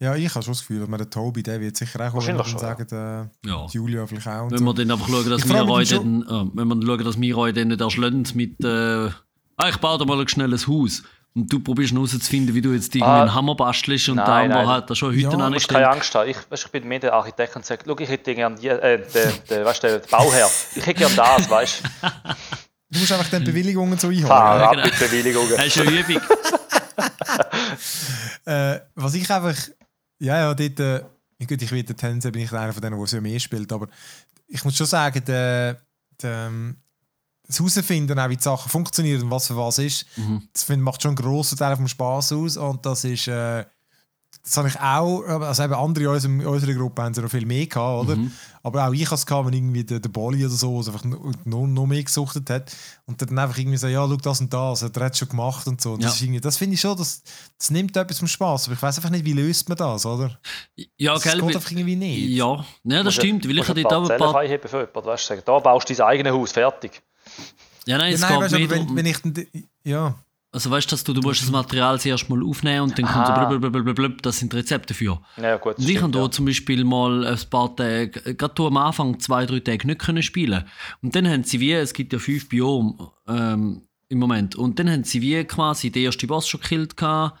Speaker 1: ja, ich habe schon das Gefühl, dass man der Tobi, der wird sicher auch kommen,
Speaker 3: schon,
Speaker 1: sagen, äh,
Speaker 2: ja.
Speaker 1: Julia vielleicht auch. Und
Speaker 2: Wenn
Speaker 1: so.
Speaker 2: wir dann einfach schauen, dass
Speaker 1: Ich
Speaker 2: wir dann, äh, wenn wir schauen, dass wir dann nicht erschlagen mit, äh, ah, ich baue dir mal ein schnelles Haus. Und du probierst herauszufinden, wie du jetzt irgendwie
Speaker 3: Ah.
Speaker 2: einen Hammer bastelst und
Speaker 3: Nein,
Speaker 2: der
Speaker 3: nein.
Speaker 2: hat da schon
Speaker 1: Ja,
Speaker 2: Hütten
Speaker 1: du
Speaker 3: musst keine
Speaker 2: angestellt.
Speaker 3: Angst haben. Ich, weißt, ich bin mehr der Architekt und sage, ich hätte gerne die, äh, den, den, weißt, du, den Bauherr. Ich hätte gerne das, weißt du?
Speaker 1: Du musst einfach dann Bewilligungen so einholen.
Speaker 3: Fahr ab
Speaker 2: genau.
Speaker 3: mit Bewilligungen.
Speaker 2: Hast du eine Übung?
Speaker 1: Äh, was ich einfach. Ja, ja, dort. Äh, ja gut, ich der Tense bin ich einer von denen, der so mehr spielt, aber ich muss schon sagen, der, der, ähm, das Herausfinden, auch wie die Sachen funktionieren und was für was ist,
Speaker 2: Mhm.
Speaker 1: das find, macht schon einen grossen Teil vom Spaß aus und das ist. Äh, das habe ich auch, also eben andere in unserem- in unserer Gruppe haben sie noch viel mehr gehabt, oder?
Speaker 2: Mhm.
Speaker 1: Aber auch ich hatte es, gehabt, wenn irgendwie der, der Bolli oder so also einfach noch, noch, mehr gesuchtet hat und dann einfach irgendwie so, ja, schau das und das, hat er hat schon gemacht und so. Und
Speaker 2: Ja.
Speaker 1: Das, das finde ich schon, das, das nimmt etwas vom Spaß. Aber ich weiß einfach nicht, wie löst man das, oder?
Speaker 2: Ja,
Speaker 1: Das
Speaker 2: gell?
Speaker 1: geht einfach irgendwie nicht.
Speaker 2: Ja, ja das stimmt. Weil ich
Speaker 3: Musst
Speaker 2: habe
Speaker 3: ein
Speaker 2: paar.
Speaker 3: freiheben für jemanden, weißt du? Da baust du dein eigenes Haus, fertig.
Speaker 2: Ja, nein,
Speaker 1: Ja,
Speaker 2: es
Speaker 1: nein,
Speaker 2: geht
Speaker 1: weißt, du,
Speaker 2: mehr
Speaker 1: wenn, wenn ich ja,
Speaker 2: Also weißt du, dass du, du musst das Material zuerst mal aufnehmen und dann kommt so
Speaker 3: Aha.
Speaker 2: blablabla, das sind Rezepte dafür.
Speaker 3: Ja, gut.
Speaker 2: Und ich habe da
Speaker 3: ja.
Speaker 2: zum Beispiel mal ein paar Tage, gerade am Anfang zwei, drei Tage nicht können spielen. Und dann haben sie wie, es gibt ja fünf Biome ähm, im Moment, und dann haben sie wie quasi den ersten Boss schon gekillt gehabt.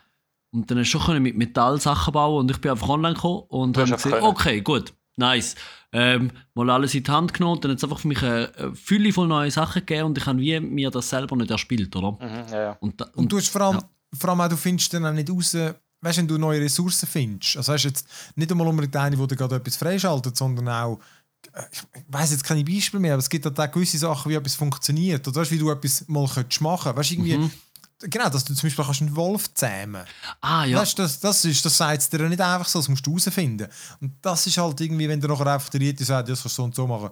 Speaker 2: Und dann hast du schon können mit Metall Sachen bauen und ich bin einfach online gekommen und habe gesagt,
Speaker 3: können.
Speaker 2: okay, gut, nice. Ähm, mal alles in die Hand genommen und dann hat es einfach für mich eine, eine Fülle von neuen Sachen gegeben und ich habe wie mir das selber nicht erspielt, oder?
Speaker 3: Mhm, ja, ja.
Speaker 2: Und, da,
Speaker 1: Und du hast vor allem,
Speaker 2: ja.
Speaker 1: vor allem auch, du findest dann auch nicht raus, weißt du, wenn du neue Ressourcen findest. Also weißt du jetzt nicht einmal unbedingt eine, wo dir gerade etwas freischaltet, sondern auch, ich weiß jetzt keine Beispiele mehr, aber es gibt halt auch gewisse Sachen, wie etwas funktioniert. Oder weißt, wie du etwas mal könntest machen Weißt du, irgendwie,
Speaker 2: Mhm.
Speaker 1: Genau, dass du zum Beispiel kannst einen Wolf zähmen
Speaker 2: Ah ja,
Speaker 1: Weißt, du, das, das, ist, das sagt es dir nicht einfach so, das musst du herausfinden. Und das ist halt irgendwie, wenn du nachher einfach der Rieti sagt, ja, das kannst du so und so machen.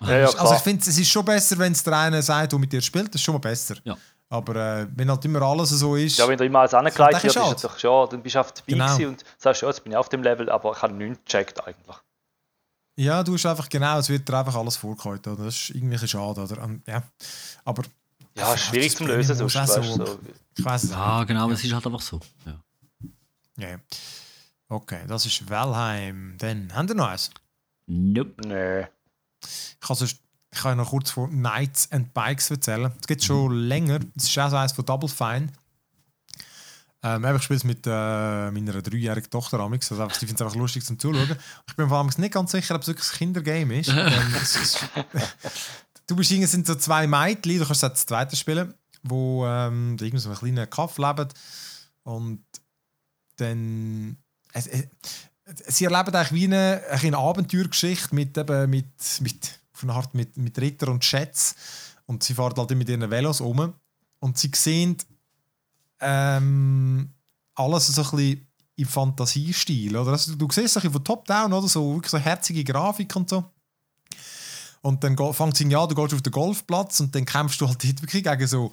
Speaker 3: ja, ja,
Speaker 1: also
Speaker 3: klar.
Speaker 1: ich finde, es ist schon besser, wenn es der eine sagt, der mit dir spielt, das ist schon mal besser.
Speaker 2: Ja.
Speaker 1: Aber äh, wenn halt immer alles so ist,
Speaker 3: Ja, wenn du immer alles angelegt wird,
Speaker 1: ist
Speaker 3: es doch schon, dann bist du auf dabei
Speaker 1: Genau.
Speaker 3: gewesen und sagst, ja, jetzt bin ich auf dem Level, aber ich habe nichts gecheckt eigentlich.
Speaker 1: Ja, du hast einfach genau, es wird dir einfach alles vorgehalten. Oder? Das ist irgendwie ein bisschen schade. Oder? Und, ja. Aber
Speaker 3: Ja, schwierig zum Lösen,
Speaker 1: so,
Speaker 3: sonst, weißt,
Speaker 1: so. Ich weiß es
Speaker 2: Ja,
Speaker 1: nicht.
Speaker 2: genau, aber es ist halt einfach so. Ja.
Speaker 1: Ja. ja. Okay, das ist Valheim. Dann, haben wir noch eins?
Speaker 2: Nope.
Speaker 3: Nö.
Speaker 1: Ich kann, sonst, ich kann noch kurz von Knights and Bikes erzählen. Es gibt schon länger. Das ist auch so eins von Double Fine. Ähm, ich spiele es mit äh, meiner dreijährigen Tochter. Amix. Also einfach, ich finde es einfach lustig zum Zuschauen. Ich bin vor allem nicht ganz sicher, ob es wirklich ein Kindergame ist. ähm, es du bist irgendwie, sind so zwei Mädchen, du kannst zu zweiten spielen, wo ähm, irgendwie so einen kleinen Kaff leben. Und dann. Es, es, sie erleben eigentlich wie eine, eine Abenteuergeschichte mit, eben, mit, mit, auf Art mit, mit Ritter und Schätz. Und sie fahren halt mit ihren Velos um. Und sie sehen ähm, alles so ein bisschen im Fantasiestil. Oder? Also, du siehst es ein bisschen von Top-Down, oder? So, wirklich so herzige Grafik und so. Und dann fängt es an, ja, du gehst auf den Golfplatz und dann kämpfst du halt dort wirklich gegen so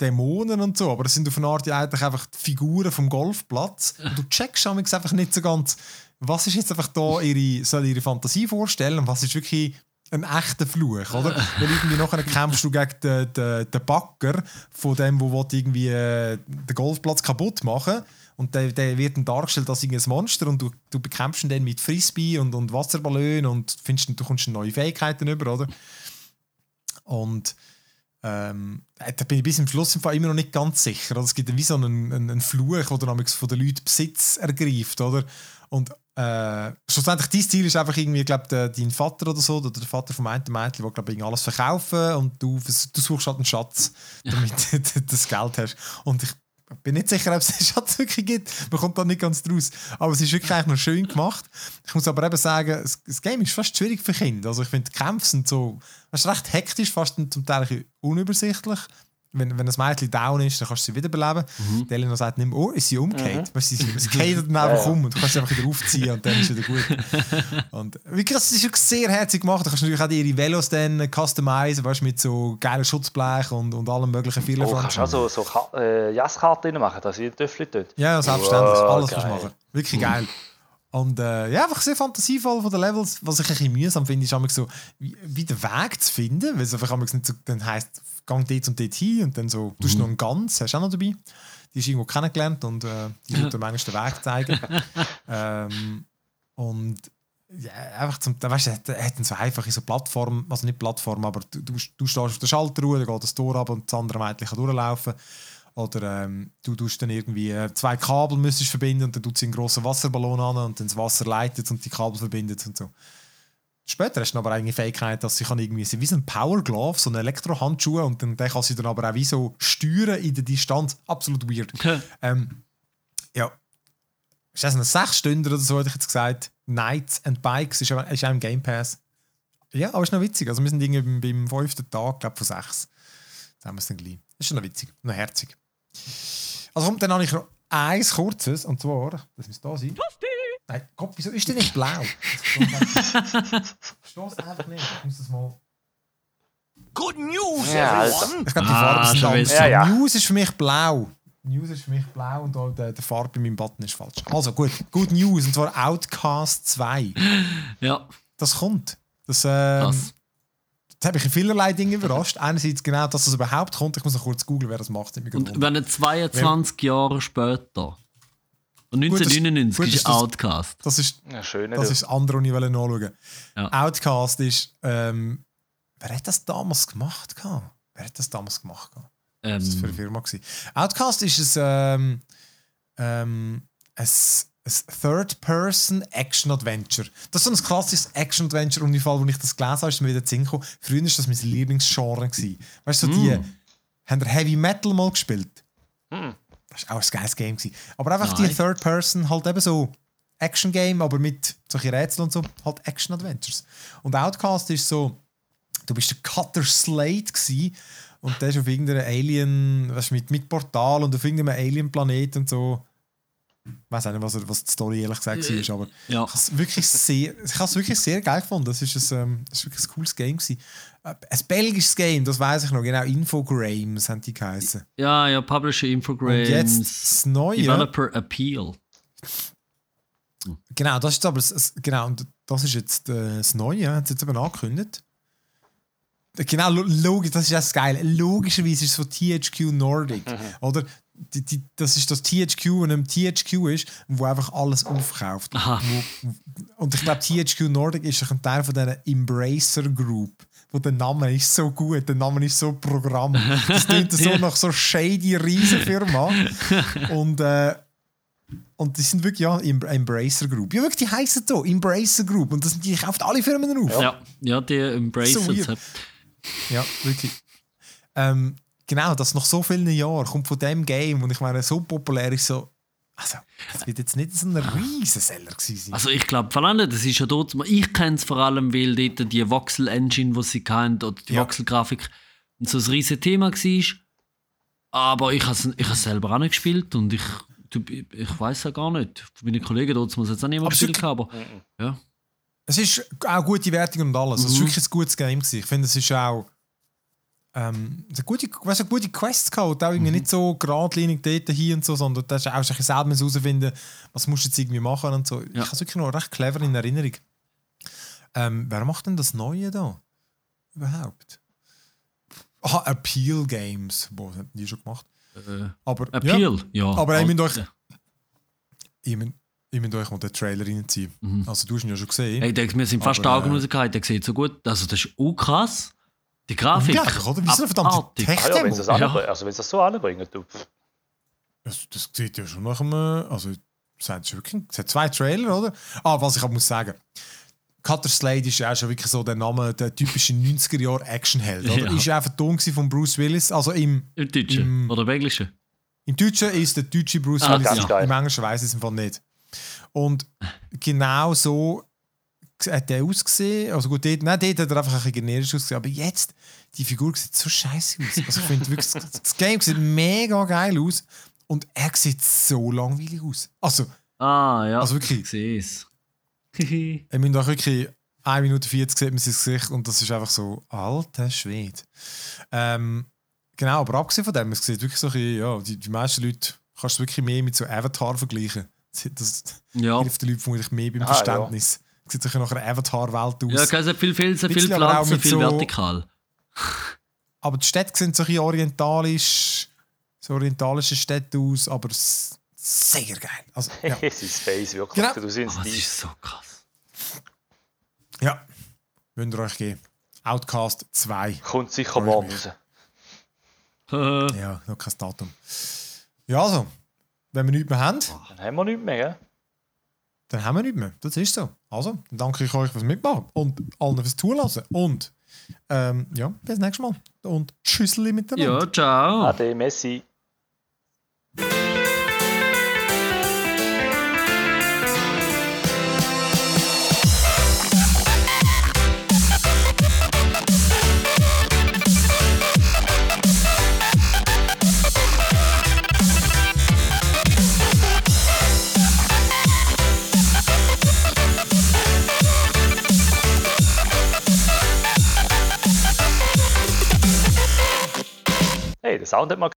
Speaker 1: Dämonen und so. Aber das sind auf eine Art ja eigentlich einfach die Figuren vom Golfplatz. Und du checkst einfach nicht so ganz, was ist jetzt einfach da ihre, soll ihre Fantasie vorstellen und was ist wirklich ein echter Fluch, oder? Weil irgendwie nachher kämpfst du gegen den, den, den Backer von dem, der will irgendwie äh, den Golfplatz kaputt machen und der, der wird dann dargestellt als irgendein Monster und du, du bekämpfst ihn dann mit Frisbee und, und Wasserballon und findest, du kommst dann neue Fähigkeiten über, oder? Und ähm, da bin ich bis zum Schluss im Fall immer noch nicht ganz sicher. Also es gibt wie so einen, einen, einen Fluch, der damals von den Leuten Besitz ergreift, oder? Und äh, schlussendlich dein Ziel ist einfach irgendwie, glaube dein Vater oder so, oder der Vater vom einen Mädchen, der glaube ich alles verkaufen und du, du suchst halt einen Schatz, damit du das Geld hast. Und ich bin nicht sicher, ob es den Schatz wirklich gibt. Man kommt da nicht ganz draus. Aber es ist wirklich eigentlich noch schön gemacht. Ich muss aber eben sagen, das, Game ist fast schwierig für Kinder. Also ich finde, die Kämpfe sind so, recht hektisch, fast zum Teil unübersichtlich. Wenn, wenn das Mädchen down ist, dann kannst du sie wiederbeleben.
Speaker 2: Mhm.
Speaker 1: Die Elena sagt nicht mehr, oh, ist sie umgekehrt. Weißt du, sie, sie geht dann einfach um und du kannst sie einfach wieder aufziehen und dann ist wieder gut. Und wirklich, das ist wirklich sehr herzig gemacht. Du kannst natürlich auch ihre Velos dann customizen, weißt, du, mit so geilen Schutzblech und, und allem möglichen vielen
Speaker 3: Oh, kannst du auch so, so äh, Jasskarten machen, dass ihr Töffel tut?
Speaker 1: Ja, selbstverständlich.
Speaker 3: Wow,
Speaker 1: Alles kannst du machen. Wirklich geil. Und äh, ja, einfach sehr fantasievoll von den Levels. Was ich ein bisschen mühsam finde, ist so, wie, wie den Weg zu finden. Weil es einfach nicht so, dann heisst, gang dort und dort hin und dann so, du hast noch einen Gans, hast du auch noch dabei. Die ist irgendwo kennengelernt und äh, die tut dir manchmal den Weg zeigen. ähm, und ja, einfach zum, da weißt du, er hat- so einfache so Plattform, also nicht Plattform, aber du, du, du stehst auf der Schalterruhe, dann geht das Tor ab und das andere Mädchen kann durchlaufen. Oder ähm, du tust dann irgendwie äh, zwei Kabel müsstest verbinden und dann tut sie einen grossen Wasserballon an und dann das Wasser leitet und die Kabel verbindet und so. Später hast du dann aber eigentlich die Fähigkeit, dass sie kann irgendwie sie wie so ein Power Glove, so eine Elektrohandschuhe und dann den kann sie dann aber auch wie so steuern in der Distanz. Absolut weird. ähm, ja. Ist das ein sechs Stunden oder so, hätte ich jetzt gesagt. Nights and Bikes ist, auch- ist auch im Game Pass. Ja, aber ist noch witzig. Also wir sind irgendwie beim, beim fünften Tag, glaube von sechs. Da haben wir es dann gleich. Ist schon noch witzig, noch herzig. Also kommt dann habe ich noch eins kurzes, und zwar, das muss da sein. Nein, Gott, wieso ist der nicht blau? Stoß einfach nicht. Ich muss das mal.
Speaker 4: Good news,
Speaker 3: Ja, Alter.
Speaker 4: everyone!
Speaker 1: Ich glaube, die
Speaker 2: Ah,
Speaker 1: Farben sind anders.
Speaker 3: Ja, ja.
Speaker 1: News ist für mich blau. News ist für mich blau und auch der, der Farbe bei meinem Button ist falsch. Also gut, Good News, und zwar Outcast 2.
Speaker 2: Ja,
Speaker 1: Das kommt. Das, ähm, das habe ich in vielerlei Dingen überrascht. Einerseits genau, dass das überhaupt kommt. Ich muss noch kurz googeln, wer das macht.
Speaker 2: Und wenn 22 Jahre später. Und
Speaker 1: Gut, das-
Speaker 2: 1999
Speaker 1: gut,
Speaker 2: ist
Speaker 1: ist das-
Speaker 2: Outcast.
Speaker 1: das ist
Speaker 3: Ja, schön.
Speaker 1: das, ist das andere, was ich wollte nachschauen
Speaker 2: Ja.
Speaker 1: Outcast ist. Ähm, wer hat das damals gemacht? gehabt? Wer hat das damals gemacht? gehabt? Was war das für eine
Speaker 2: Ähm,
Speaker 1: Firma? Gewesen? Outcast ist ein, ähm, ähm, ein, ein Third-Person-Action-Adventure. Das ist so ein klassisches Action-Adventure. Und im Fall, wo ich das gelesen habe, ist mir wieder gekommen. Früher war das mein Lieblingsgenre. gewesen. Weißt du, so die. Haben ihr Heavy Metal mal gespielt?
Speaker 3: Hm.
Speaker 1: Das war auch ein geiles Game. Gewesen. Aber einfach die
Speaker 2: Nein.
Speaker 1: Third-Person, halt eben so Action-Game, aber mit solchen Rätseln und so, halt Action-Adventures. Und Outcast ist so, du bist der Cutter Slate gsi und der ist auf irgendeiner Alien, weißt, du, mit, mit Portal und auf irgendeinem Alien-Planet und so. Ich weiß auch nicht, was, was die Story ehrlich gesagt war, aber
Speaker 2: ja.
Speaker 1: ich habe es wirklich sehr, ich habe es wirklich sehr geil gefunden. Das ist ein, ähm, das ist wirklich ein cooles Game gewesen. Ein belgisches Game, das weiß ich noch genau. Infogrames haben die geheißen.
Speaker 2: ja, ja, Publisher
Speaker 1: Und
Speaker 2: Infogrames.
Speaker 1: jetzt das Neue.
Speaker 2: Developer Appeal.
Speaker 1: Genau, das ist aber das, das- genau, und das ist jetzt äh, das Neue, hat sie jetzt eben angekündigt. Genau, lo- logisch, das ist ja das Geile. Logischerweise ist es von THQ Nordic, oder? Die, die, das ist das THQ und einem THQ ist, wo einfach alles aufkauft. Wo, und ich glaube, THQ Nordic ist ein Teil von dieser Embracer Group. Wo der Name ist so gut, der Name ist so Programm. Das klingt so nach so shady Riesenfirma. und, äh, und die sind wirklich ja Em- Embracer Group. Ja, wirklich, die heißen so Embracer Group. Und das, die kauft alle Firmen auf.
Speaker 2: Ja, ja die Embrace
Speaker 1: So. Ja, wirklich. Ähm, genau, das nach so vielen Jahren kommt von dem Game und ich meine, so populär ist so. Also, das wird jetzt nicht so ein Riesenseller gewesen sein.
Speaker 2: Also ich glaube vor allem, das ist ja dort, ich kenne es vor allem, weil dort die Voxel-Engine, die sie hatten, oder die
Speaker 1: Ja.
Speaker 2: Voxel-Grafik, so ein riesiges Thema war. Aber ich habe es ich has selber auch nicht gespielt und ich, ich weiß ja gar nicht. Meine Kollegen dort muss jetzt auch nicht mehr gespielt
Speaker 1: es-
Speaker 2: haben, aber ja.
Speaker 1: Es ist auch gute Wertung und alles. Es ist
Speaker 2: Mhm.
Speaker 1: wirklich ein gutes Game. Gewesen. Ich finde, es ist auch. Ähm, hat gute, weißt, du, gute Quests gehabt, auch irgendwie
Speaker 2: Mhm.
Speaker 1: nicht so geradlinig dort hier und so, sondern da hast du auch ein selber herausfinden, was musst du jetzt irgendwie machen und so. Ich
Speaker 2: Ja.
Speaker 1: habe es wirklich noch recht clever in Erinnerung. Ähm, wer macht denn das Neue da? Überhaupt? Ah, Appeal Games. Boah, haben die schon gemacht.
Speaker 2: Äh,
Speaker 1: Aber, Ja,
Speaker 2: Appeal, ja.
Speaker 1: aber ihr müsst euch,
Speaker 2: Ja.
Speaker 1: ihr müsst, euch mal den Trailer reinziehen.
Speaker 2: Mhm.
Speaker 1: Also, du hast ihn ja schon gesehen.
Speaker 2: Hey, der, wir sind fast
Speaker 1: Aber,
Speaker 2: Augen
Speaker 1: äh,
Speaker 2: rausgehalten, der sieht so gut. Also das ist auch krass. Die Grafik.
Speaker 1: Unglaublich, oder? Wie so eine verdammte. Tech-
Speaker 3: Ah ja, wenn sie das,
Speaker 2: Ja.
Speaker 3: anbringen- also, wenn sie das so anbringen, du.
Speaker 1: Das, das sieht ja schon nach einem. Also, es hat, zwei Trailer, oder? Ah, was ich aber muss sagen. Cutter Slade ist ja auch schon wirklich so der Name, der typische 90er-Jahre-Actionheld. oder?
Speaker 2: Ja.
Speaker 1: Ist ja einfach Ton gewesen von Bruce Willis. Also im,
Speaker 2: Im Deutschen
Speaker 1: Im-
Speaker 2: oder im Englischen.
Speaker 1: im Deutschen ist der deutsche Bruce
Speaker 2: Ah,
Speaker 1: Willis.
Speaker 3: geil.
Speaker 1: Im Englischen weiß ich es Fall nicht. Und genau so hat der ausgesehen. Also gut, dort, nein, dort hat er einfach ein bisschen generisch ausgesehen. Aber jetzt, die Figur sieht so scheiße aus. Also ich finde wirklich, das- Game sieht mega geil aus. Und er sieht so langweilig aus. Also,
Speaker 2: Ah, ja.
Speaker 1: Also wirklich?
Speaker 2: Ich sehe es.
Speaker 1: Er müsst auch wirklich 1 Minute 40 sieht man sein Gesicht und das ist einfach so, alter Schwede. Ähm, genau, aber abgesehen von dem, es sieht wirklich so ein bisschen, ja, die, die meisten Leute kannst du wirklich mehr mit so Avatar vergleichen. Das, das
Speaker 2: ja.
Speaker 1: hilft den Leuten vermutlich mehr beim
Speaker 3: Ah,
Speaker 1: Verständnis. Es sieht so nach einer Avatar-Welt aus.
Speaker 2: Ja, okay, so viel, viel, so viel
Speaker 1: mit
Speaker 2: viel
Speaker 1: so-
Speaker 2: vertikal.
Speaker 1: Aber die Städte sehen so ein bisschen orientalisch, so orientalische Städte aus, aber sehr geil. Also, ja.
Speaker 3: Es ist Space, wirklich.
Speaker 1: Genau.
Speaker 3: Du siehst
Speaker 2: es
Speaker 3: nicht.
Speaker 2: ist so krass.
Speaker 1: ja. Ihr euch geben. Outcast 2.
Speaker 3: Kommt sicher morgen raus.
Speaker 1: Ja, noch kein Datum. Ja, also, wenn wir nichts mehr haben,
Speaker 3: Dann haben wir nichts mehr, gell?
Speaker 1: dann haben wir nichts mehr. Das ist so. Also, dann danke ich euch fürs Mitmachen und allen fürs Zulassen. Und ähm, ja, bis nächstes Mal. Und Tschüsseli miteinander.
Speaker 2: ja, ciao.
Speaker 3: Ade, Messi. Sound hat mal